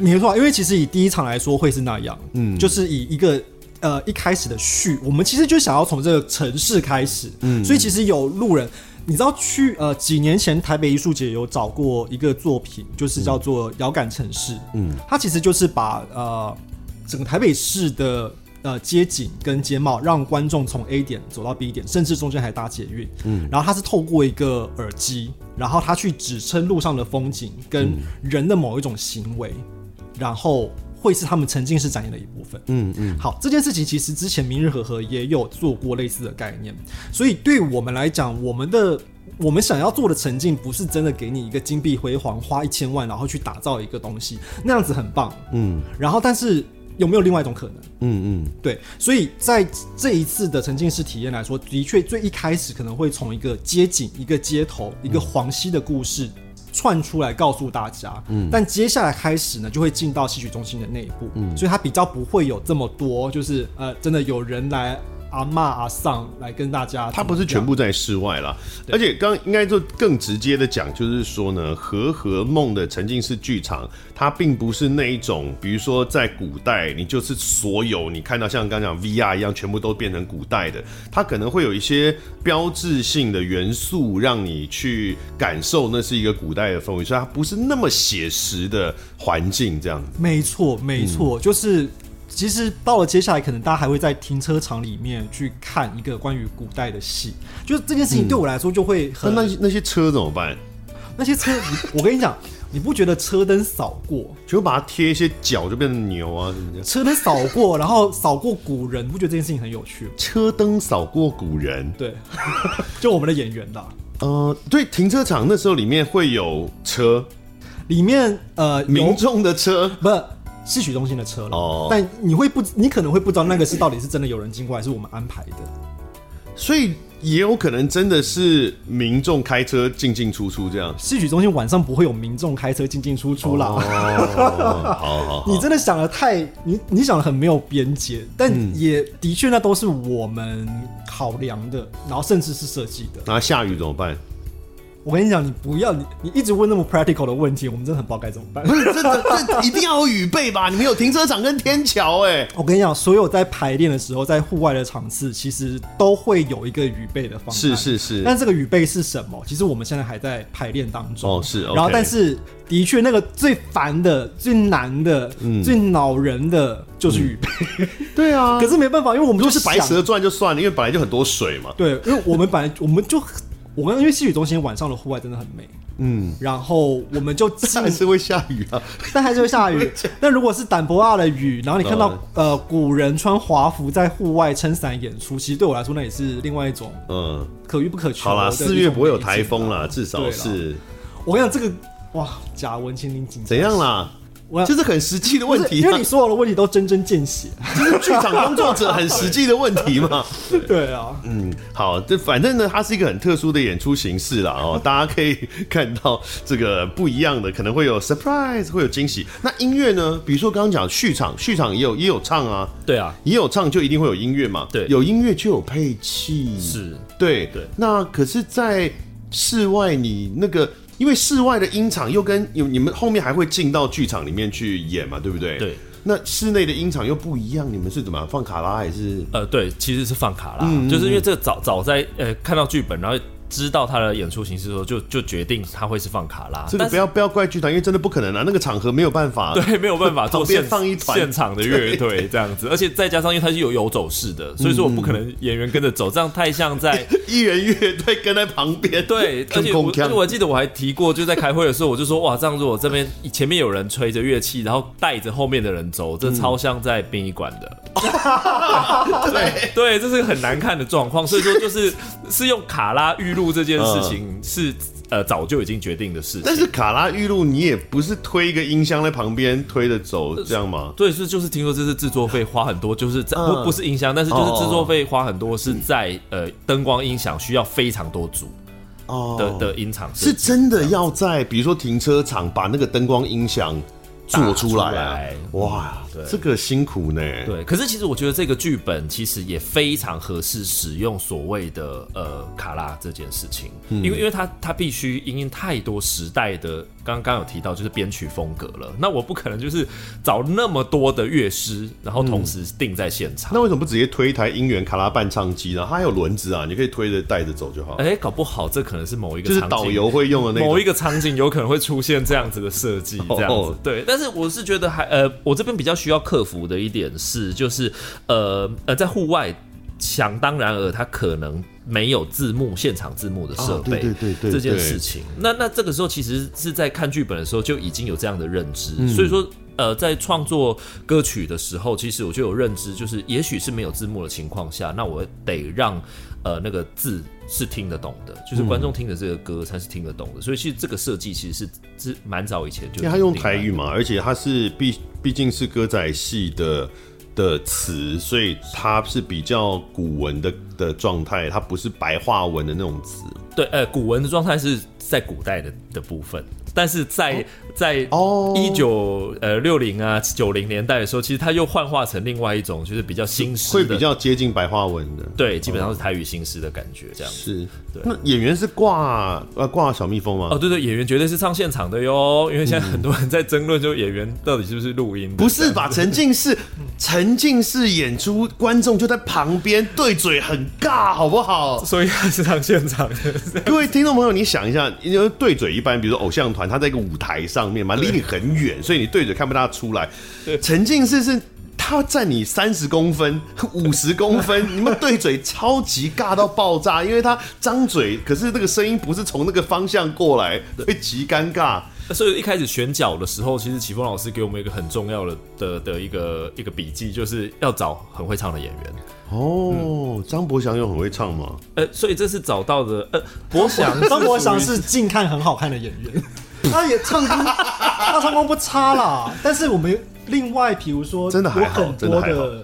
没错，因为其实以第一场来说会是那样，嗯，就是以一个呃一开始的序，我们其实就想要从这个城市开始，嗯，所以其实有路人。你知道去呃几年前台北艺术节有找过一个作品，就是叫做《遥感城市》。嗯，它其实就是把呃整个台北市的呃街景跟街貌，让观众从 A 点走到 B 点，甚至中间还搭捷运。嗯，然后它是透过一个耳机，然后它去指称路上的风景跟人的某一种行为，然后。会是他们沉浸式展演的一部分。嗯嗯，好，这件事情其实之前明日和和也有做过类似的概念，所以对我们来讲，我们的我们想要做的沉浸不是真的给你一个金碧辉煌，花一千万然后去打造一个东西，那样子很棒。嗯，然后但是有没有另外一种可能？嗯嗯，对，所以在这一次的沉浸式体验来说，的确最一开始可能会从一个街景、一个街头、一个黄溪的故事。串出来告诉大家，嗯，但接下来开始呢，就会进到戏曲中心的内部，嗯，所以它比较不会有这么多，就是呃，真的有人来阿嬷阿桑来跟大家。它不是全部在室外啦，而且刚应该就更直接的讲，就是说呢，和和梦的沉浸式剧场，它并不是那一种，比如说在古代，你就是所有你看到像刚刚讲 VR 一样，全部都变成古代的，它可能会有一些标志性的元素，让你去感受那是一个古代的氛围，所以它不是那么写实的环境这样子。没错，没错，嗯、就是。其实到了接下来，可能大家还会在停车场里面去看一个关于古代的戏。就是这件事情对我来说就会很……那那些车怎么办？那些车，我跟你讲，你不觉得车灯扫过，就把它贴一些脚，就变成牛啊？什么的？车灯扫过，然后扫过古人，不觉得这件事情很有趣吗？车灯扫过古人，对，(laughs) 就我们的演员的。呃，对，停车场那时候里面会有车，里面呃民众的车不是。戏曲中心的车了，oh. 但你会不，你可能会不知道那个是到底是真的有人经过，还是我们安排的，所以也有可能真的是民众开车进进出出这样。戏曲中心晚上不会有民众开车进进出出啦。(laughs) 好好，你真的想的太，你你想的很没有边界，但也的确那都是我们考量的，然后甚至是设计的。那下雨怎么办？我跟你讲，你不要你你一直问那么 practical 的问题，我们真的很不知道该怎么办。不是，这这这一定要有雨备吧？你们有停车场跟天桥哎。我跟你讲，所有在排练的时候，在户外的场次，其实都会有一个雨备的方案。是是是。但这个雨备是什么？其实我们现在还在排练当中。哦，是。然后，但是的确，那个最烦的、最难的、嗯、最恼人的就是雨备。嗯、(laughs) 对啊。可是没办法，因为我们就是白蛇传就算了，因为本来就很多水嘛。对，因为我们本来我们就。我跟因为戏曲中心晚上的户外真的很美，嗯，然后我们就还是会下雨啊，但还是会下雨。(laughs) 但如果是淡薄啊的雨，然后你看到呃古人穿华服在户外撑伞演出，其实对我来说那也是另外一种嗯可遇不可求。好啦，四月不会有台风啦，至少是。我跟你讲这个哇，假文青您紧张怎样啦？这是很实际的问题，因为你所有的问题都针针见血，(laughs) 这是剧场工作者很实际的问题嘛？(laughs) 对啊，嗯，好，这反正呢，它是一个很特殊的演出形式啦哦，(laughs) 大家可以看到这个不一样的，可能会有 surprise，会有惊喜。那音乐呢？比如说刚刚讲序场，序场也有也有唱啊，对啊，也有唱就一定会有音乐嘛，对，有音乐就有配器，是对对。那可是，在室外你那个。因为室外的音场又跟有你们后面还会进到剧场里面去演嘛，对不对？对。那室内的音场又不一样，你们是怎么放卡拉还是？呃，对，其实是放卡拉，就是因为这个早早在呃看到剧本，然后。知道他的演出形式的时候，就就决定他会是放卡拉。这个不要不要怪剧团，因为真的不可能啊，那个场合没有办法，(laughs) 对，没有办法做现放一团现场的乐队这样子，而且再加上因为他是有游走式的，所以说我不可能演员跟着走，这样太像在 (laughs) 一人乐队跟在旁边。对，而且我而且我记得我还提过，就在开会的时候，我就说哇，这样子我这边前面有人吹着乐器，然后带着后面的人走，这超像在殡仪馆的。(laughs) 对对，这是个很难看的状况，所以说就是是用卡拉预录这件事情。是呃，早就已经决定的事情。但是卡拉玉露，你也不是推一个音箱在旁边推着走这样吗？对，是就是听说这是制作费花很多，就是在不不是音箱，但是就是制作费花很多，是在呃灯光音响需要非常多组哦的的音场，是真的要在比如说停车场把那个灯光音响。做出来，啊，哇，对，这个辛苦呢。对，可是其实我觉得这个剧本其实也非常合适使用所谓的呃卡拉这件事情，嗯、因为因为它它必须因应太多时代的。刚刚有提到就是编曲风格了，那我不可能就是找那么多的乐师，然后同时定在现场。嗯、那为什么不直接推一台音源卡拉伴唱机呢？它还有轮子啊，你可以推着带着走就好。哎、欸，搞不好这可能是某一个就是导游会用的那某一个场景，有可能会出现这样子的设计，这样子。对，但是我是觉得还呃，我这边比较需要克服的一点是，就是呃呃，在户外。想当然尔，他可能没有字幕，现场字幕的设备，对对对对，这件事情。那那这个时候其实是在看剧本的时候就已经有这样的认知，嗯、所以说呃，在创作歌曲的时候，其实我就有认知，就是也许是没有字幕的情况下，那我得让呃那个字是听得懂的，就是观众听的这个歌才是听得懂的。所以其实这个设计其实是是蛮早以前就，因为他用台语嘛，而且他是毕毕竟是歌仔戏的。的词，所以它是比较古文的的状态，它不是白话文的那种词。对，呃，古文的状态是在古代的的部分。但是在在哦一九呃六零啊九零年代的时候，其实它又幻化成另外一种，就是比较新诗，会比较接近白话文的。对，基本上是台语新诗的感觉，这样子。是，对。那演员是挂呃挂小蜜蜂吗？哦，对对，演员绝对是唱现场的哟，因为现在很多人在争论，就演员到底是不是录音？不是吧？沉浸式 (laughs) 沉浸式演出，观众就在旁边对嘴很尬，好不好？所以他是唱现场的。(laughs) 各位听众朋友，你想一下，因为对嘴一般，比如说偶像团，他在一个舞台上面嘛，离你很远，所以你对嘴看不大出来。沉浸式是他占你三十公分、五十公分，(laughs) 你们对嘴超级尬到爆炸，因为他张嘴，可是那个声音不是从那个方向过来，会极尴尬。所以一开始选角的时候，其实启峰老师给我们一个很重要的的的一个一个笔记，就是要找很会唱的演员。哦，张博翔有很会唱吗？呃，所以这是找到的。呃，博翔，(laughs) 张博翔是近看很好看的演员，他也唱功，他唱功不差啦。但是我们。另外，比如说，真的还好，真的还好。(laughs)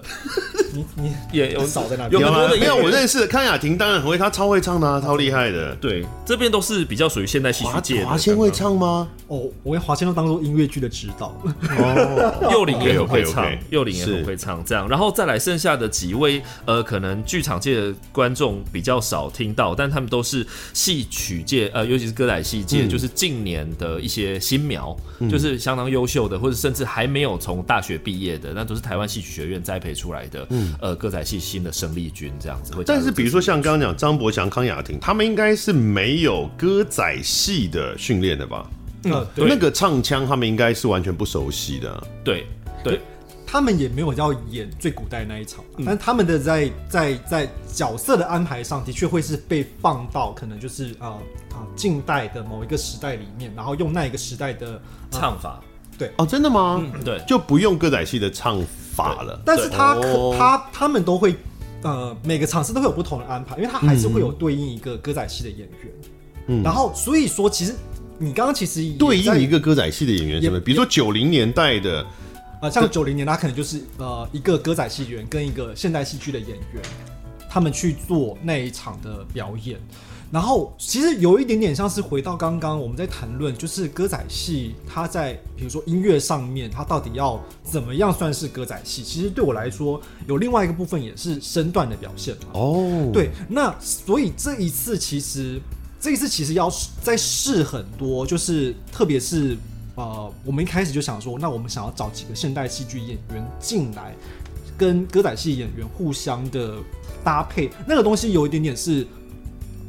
你你 (laughs) 也有少在那边有吗？没有，我认识的康雅婷当然很会，她超会唱的，啊，(laughs) 超厉害的。对，这边都是比较属于现代戏剧界的。华千会唱吗？哦，我跟华千都当做音乐剧的指导。哦，幼龄也很会唱，幼龄也很会唱。这样，然后再来剩下的几位，呃，可能剧场界的观众比较少听到，但他们都是戏曲界，呃，尤其是歌仔戏界，就是近年的一些新苗，就是相当优秀的，或者甚至还没有从从大学毕业的，那都是台湾戏曲学院栽培出来的，嗯，呃，歌仔戏新的生力军这样子。会，但是比如说像刚刚讲张博祥、康雅婷，他们应该是没有歌仔戏的训练的吧？嗯，对，那个唱腔他们应该是完全不熟悉的。对，对，他们也没有要演最古代那一场，嗯、但他们的在在在角色的安排上的确会是被放到可能就是啊啊近代的某一个时代里面，然后用那一个时代的、呃、唱法。对哦，真的吗？嗯、对，就不用歌仔戏的唱法了。但是他可他他们都会，呃，每个场次都会有不同的安排，因为他还是会有对应一个歌仔戏的演员。嗯，然后所以说，其实你刚刚其实对应一个歌仔戏的演员什么？比如说九零年代的，呃，像九零年，他可能就是呃一个歌仔戏演员跟一个现代戏剧的演员，他们去做那一场的表演。然后其实有一点点像是回到刚刚我们在谈论，就是歌仔戏它在比如说音乐上面，它到底要怎么样算是歌仔戏？其实对我来说，有另外一个部分也是身段的表现嘛。哦，对，那所以这一次其实这一次其实要再试很多，就是特别是呃，我们一开始就想说，那我们想要找几个现代戏剧演员进来，跟歌仔戏演员互相的搭配，那个东西有一点点是。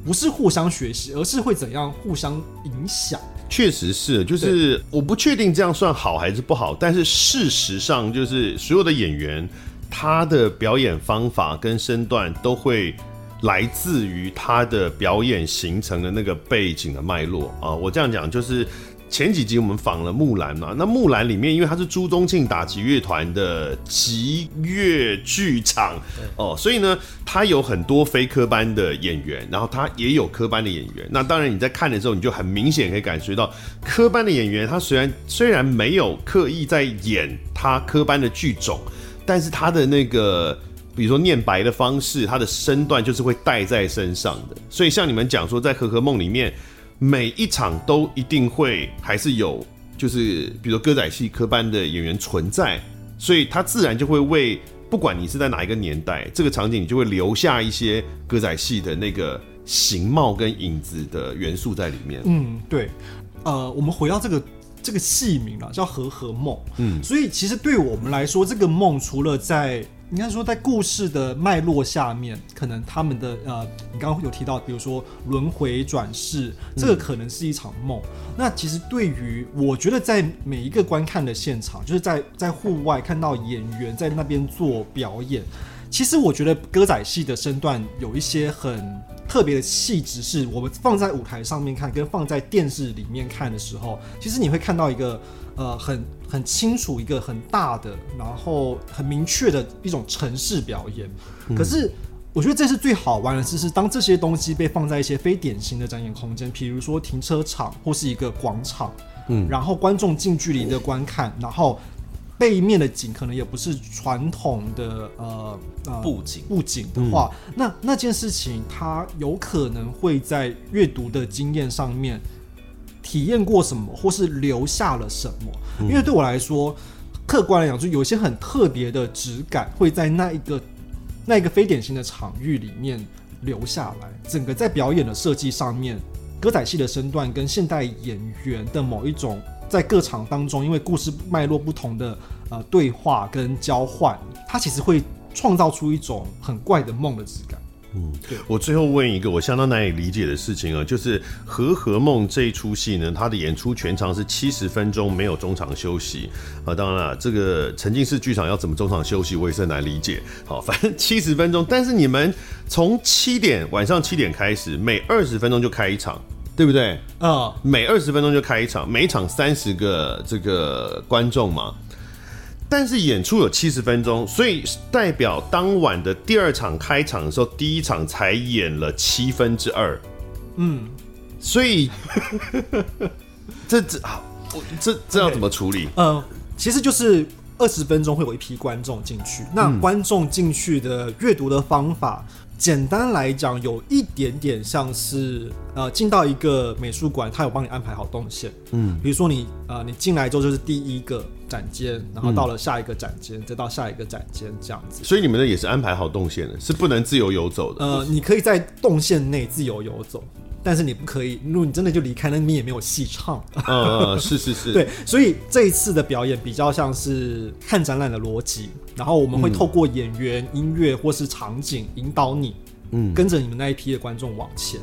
不是互相学习，而是会怎样互相影响？确实是，就是我不确定这样算好还是不好，但是事实上就是所有的演员他的表演方法跟身段都会来自于他的表演形成的那个背景的脉络啊。我这样讲就是。前几集我们访了木兰嘛，那木兰里面，因为它是朱宗庆打击乐团的集乐剧场哦，所以呢，它有很多非科班的演员，然后它也有科班的演员。那当然你在看的时候，你就很明显可以感觉到，科班的演员他虽然虽然没有刻意在演他科班的剧种，但是他的那个比如说念白的方式，他的身段就是会带在身上的。所以像你们讲说，在《和和梦》里面。每一场都一定会还是有，就是比如说歌仔戏科班的演员存在，所以他自然就会为不管你是在哪一个年代，这个场景你就会留下一些歌仔戏的那个形貌跟影子的元素在里面。嗯，对。呃，我们回到这个这个戏名啊，叫《和和梦》。嗯，所以其实对我们来说，这个梦除了在应该说，在故事的脉络下面，可能他们的呃，你刚刚有提到，比如说轮回转世，这个可能是一场梦。那其实对于我觉得，在每一个观看的现场，就是在在户外看到演员在那边做表演，其实我觉得歌仔戏的身段有一些很特别的气质，是我们放在舞台上面看，跟放在电视里面看的时候，其实你会看到一个。呃，很很清楚一个很大的，然后很明确的一种城市表演。嗯、可是，我觉得这是最好玩的事，是当这些东西被放在一些非典型的展演空间，比如说停车场或是一个广场，嗯，然后观众近距离的观看，嗯、然后背面的景可能也不是传统的呃呃布景布景的话，嗯、那那件事情它有可能会在阅读的经验上面。体验过什么，或是留下了什么。因为对我来说，客观来讲，就有一些很特别的质感会在那一个那一个非典型的场域里面留下来。整个在表演的设计上面，歌仔戏的身段跟现代演员的某一种在各场当中，因为故事脉络不同的呃对话跟交换，它其实会创造出一种很怪的梦的质感。嗯，对，我最后问一个我相当难以理解的事情啊，就是《和和梦》这一出戏呢，它的演出全长是七十分钟，没有中场休息啊。当然了，这个沉浸式剧场要怎么中场休息，我也是很难理解。好，反正 (laughs) 七十分钟，但是你们从七点晚上七点开始，每二十分钟就开一场，对不对？啊，每二十分钟就开一场，每一场三十个这个观众嘛。但是演出有七十分钟，所以代表当晚的第二场开场的时候，第一场才演了七分之二。嗯，所以 (laughs) 这这好，这这要怎么处理？嗯、呃，其实就是二十分钟会有一批观众进去，那观众进去的阅读的方法。嗯简单来讲，有一点点像是呃，进到一个美术馆，他有帮你安排好动线。嗯，比如说你呃，你进来之后就是第一个展间，然后到了下一个展间，嗯、再到下一个展间这样子。所以你们的也是安排好动线的，是不能自由游走的。呃，你可以在动线内自由游走。但是你不可以，如果你真的就离开，那你也没有戏唱。嗯，是是是，(laughs) 对，所以这一次的表演比较像是看展览的逻辑，然后我们会透过演员、嗯、音乐或是场景引导你，嗯，跟着你们那一批的观众往前。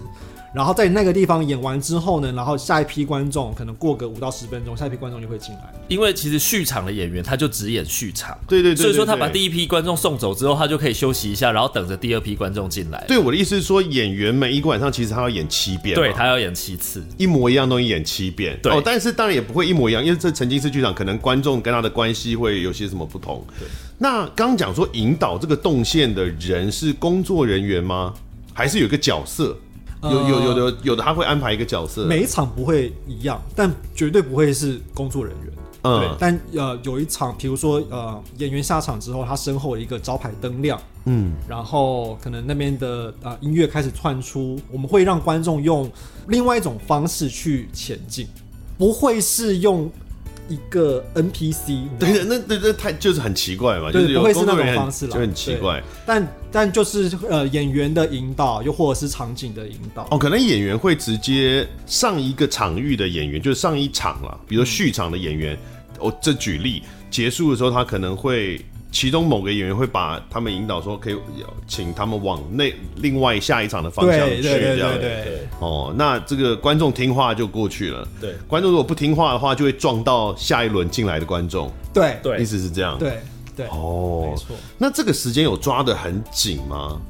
然后在那个地方演完之后呢，然后下一批观众可能过个五到十分钟，下一批观众就会进来。因为其实续场的演员他就只演续场，对对对，对，所以说他把第一批观众送走之后，他就可以休息一下，然后等着第二批观众进来。对，我的意思是说，演员每一个晚上其实他要演七遍，对，他要演七次，一模一样东西演七遍。对，哦，但是当然也不会一模一样，因为这曾经是剧场可能观众跟他的关系会有些什么不同。对，那刚讲说引导这个动线的人是工作人员吗？还是有一个角色？有有有的有的他会安排一个角色，每一场不会一样，但绝对不会是工作人员。嗯，对，但呃有一场，比如说呃演员下场之后，他身后一个招牌灯亮，嗯，然后可能那边的呃音乐开始窜出，我们会让观众用另外一种方式去前进，不会是用。一个 NPC，对的，那那那太就是很奇怪嘛，就是不会是那种方式了，就很奇怪。但但就是呃演员的引导，又或者是场景的引导。哦，可能演员会直接上一个场域的演员，就是上一场了，比如续场的演员。我、嗯哦、这举例结束的时候，他可能会。其中某个演员会把他们引导说，可以请他们往那另外下一场的方向去，这样。对。哦，那这个观众听话就过去了。对。观众如果不听话的话，就会撞到下一轮进来的观众。对对。意思是这样。对对。哦，没错。那这个时间有抓得很紧吗？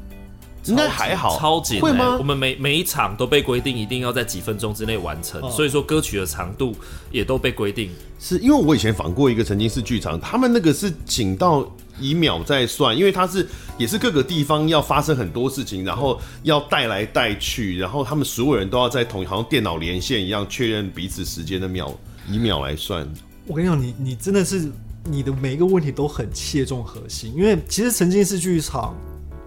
应该还好，超紧、欸。会吗？我们每每一场都被规定一定要在几分钟之内完成，哦、所以说歌曲的长度也都被规定。是因为我以前访过一个曾经是剧场，他们那个是紧到以秒在算，因为它是也是各个地方要发生很多事情，然后要带来带去，然后他们所有人都要在同好像电脑连线一样确认彼此时间的秒以秒来算。我跟你讲，你你真的是你的每一个问题都很切中核心，因为其实沉浸式剧场。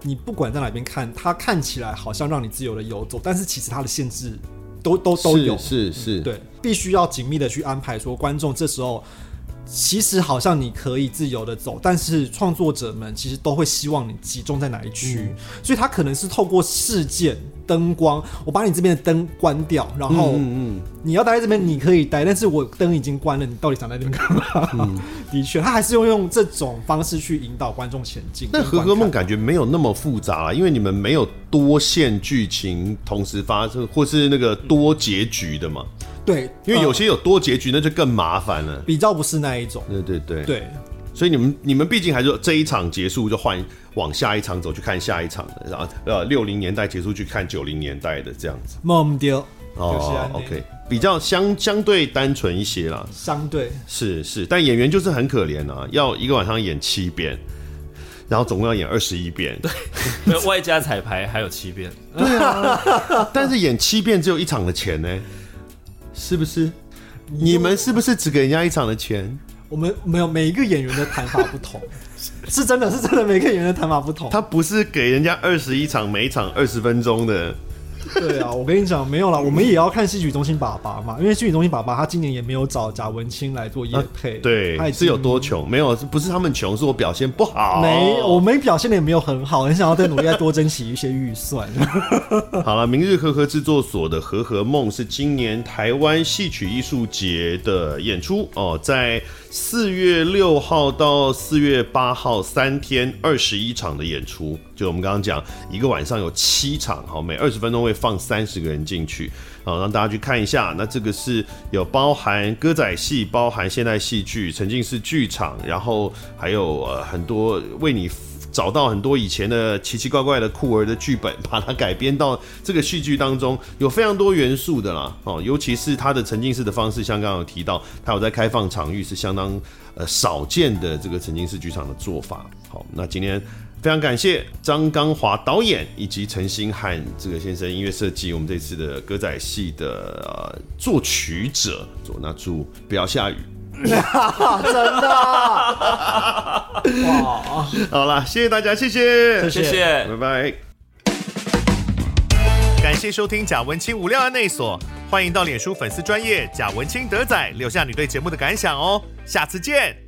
你不管在哪边看，它看起来好像让你自由的游走，但是其实它的限制都都都有，是是，对，必须要紧密的去安排，说观众这时候其实好像你可以自由的走，但是创作者们其实都会希望你集中在哪一区，嗯、所以他可能是透过事件。灯光，我把你这边的灯关掉，然后你要待在这边，你可以待，但是我灯已经关了，你到底想在这边干嘛？嗯、(laughs) 的确，他还是用用这种方式去引导观众前进。但《和合梦》感觉没有那么复杂啊，因为你们没有多线剧情同时发生，或是那个多结局的嘛。对，因为有些有多结局，那就更麻烦了。比较不是那一种。对对对对。所以你们你们毕竟还是这一场结束就换往下一场走去看下一场的，然后呃六零年代结束去看九零年代的这样子。梦丢哦，OK，比较相相对单纯一些啦。相对是是，但演员就是很可怜啊，要一个晚上演七遍，然后总共要演二十一遍，对，(laughs) 外加彩排还有七遍。对啊，但是演七遍只有一场的钱呢，是不是？你们是不是只给人家一场的钱？我们没有每一个演员的谈法不同，(laughs) 是真的是真的，每个演员的谈法不同。他不是给人家二十一场，每一场二十分钟的，(laughs) 对啊，我跟你讲，没有啦，我们也要看戏曲中心爸爸嘛，因为戏曲中心爸爸他今年也没有找贾文清来做演配，啊、对，他是有多穷？没有，不是他们穷，是我表现不好。没，我们表现的也没有很好，很想要再努力，再多争取一些预算。(laughs) 好了，明日和合制作所的《和和梦》是今年台湾戏曲艺术节的演出哦，在四月六号到四月八号三天二十一场的演出，就我们刚刚讲，一个晚上有七场，好，每二十分钟会放三十个人进去，好，让大家去看一下。那这个是有包含歌仔戏、包含现代戏剧、沉浸式剧场，然后还有呃很多为你。找到很多以前的奇奇怪怪的酷儿的剧本，把它改编到这个戏剧当中，有非常多元素的啦。哦，尤其是它的沉浸式的方式，像刚刚有提到，它有在开放场域，是相当呃少见的这个沉浸式剧场的做法。好，那今天非常感谢张刚华导演以及陈星汉这个先生音乐设计我们这次的歌仔戏的作曲者。那祝不要下雨。(laughs) 真的，哇！好了，谢谢大家，谢谢，谢谢，拜拜。感谢收听贾文清无料案内所，欢迎到脸书粉丝专业贾文清德仔留下你对节目的感想哦，下次见。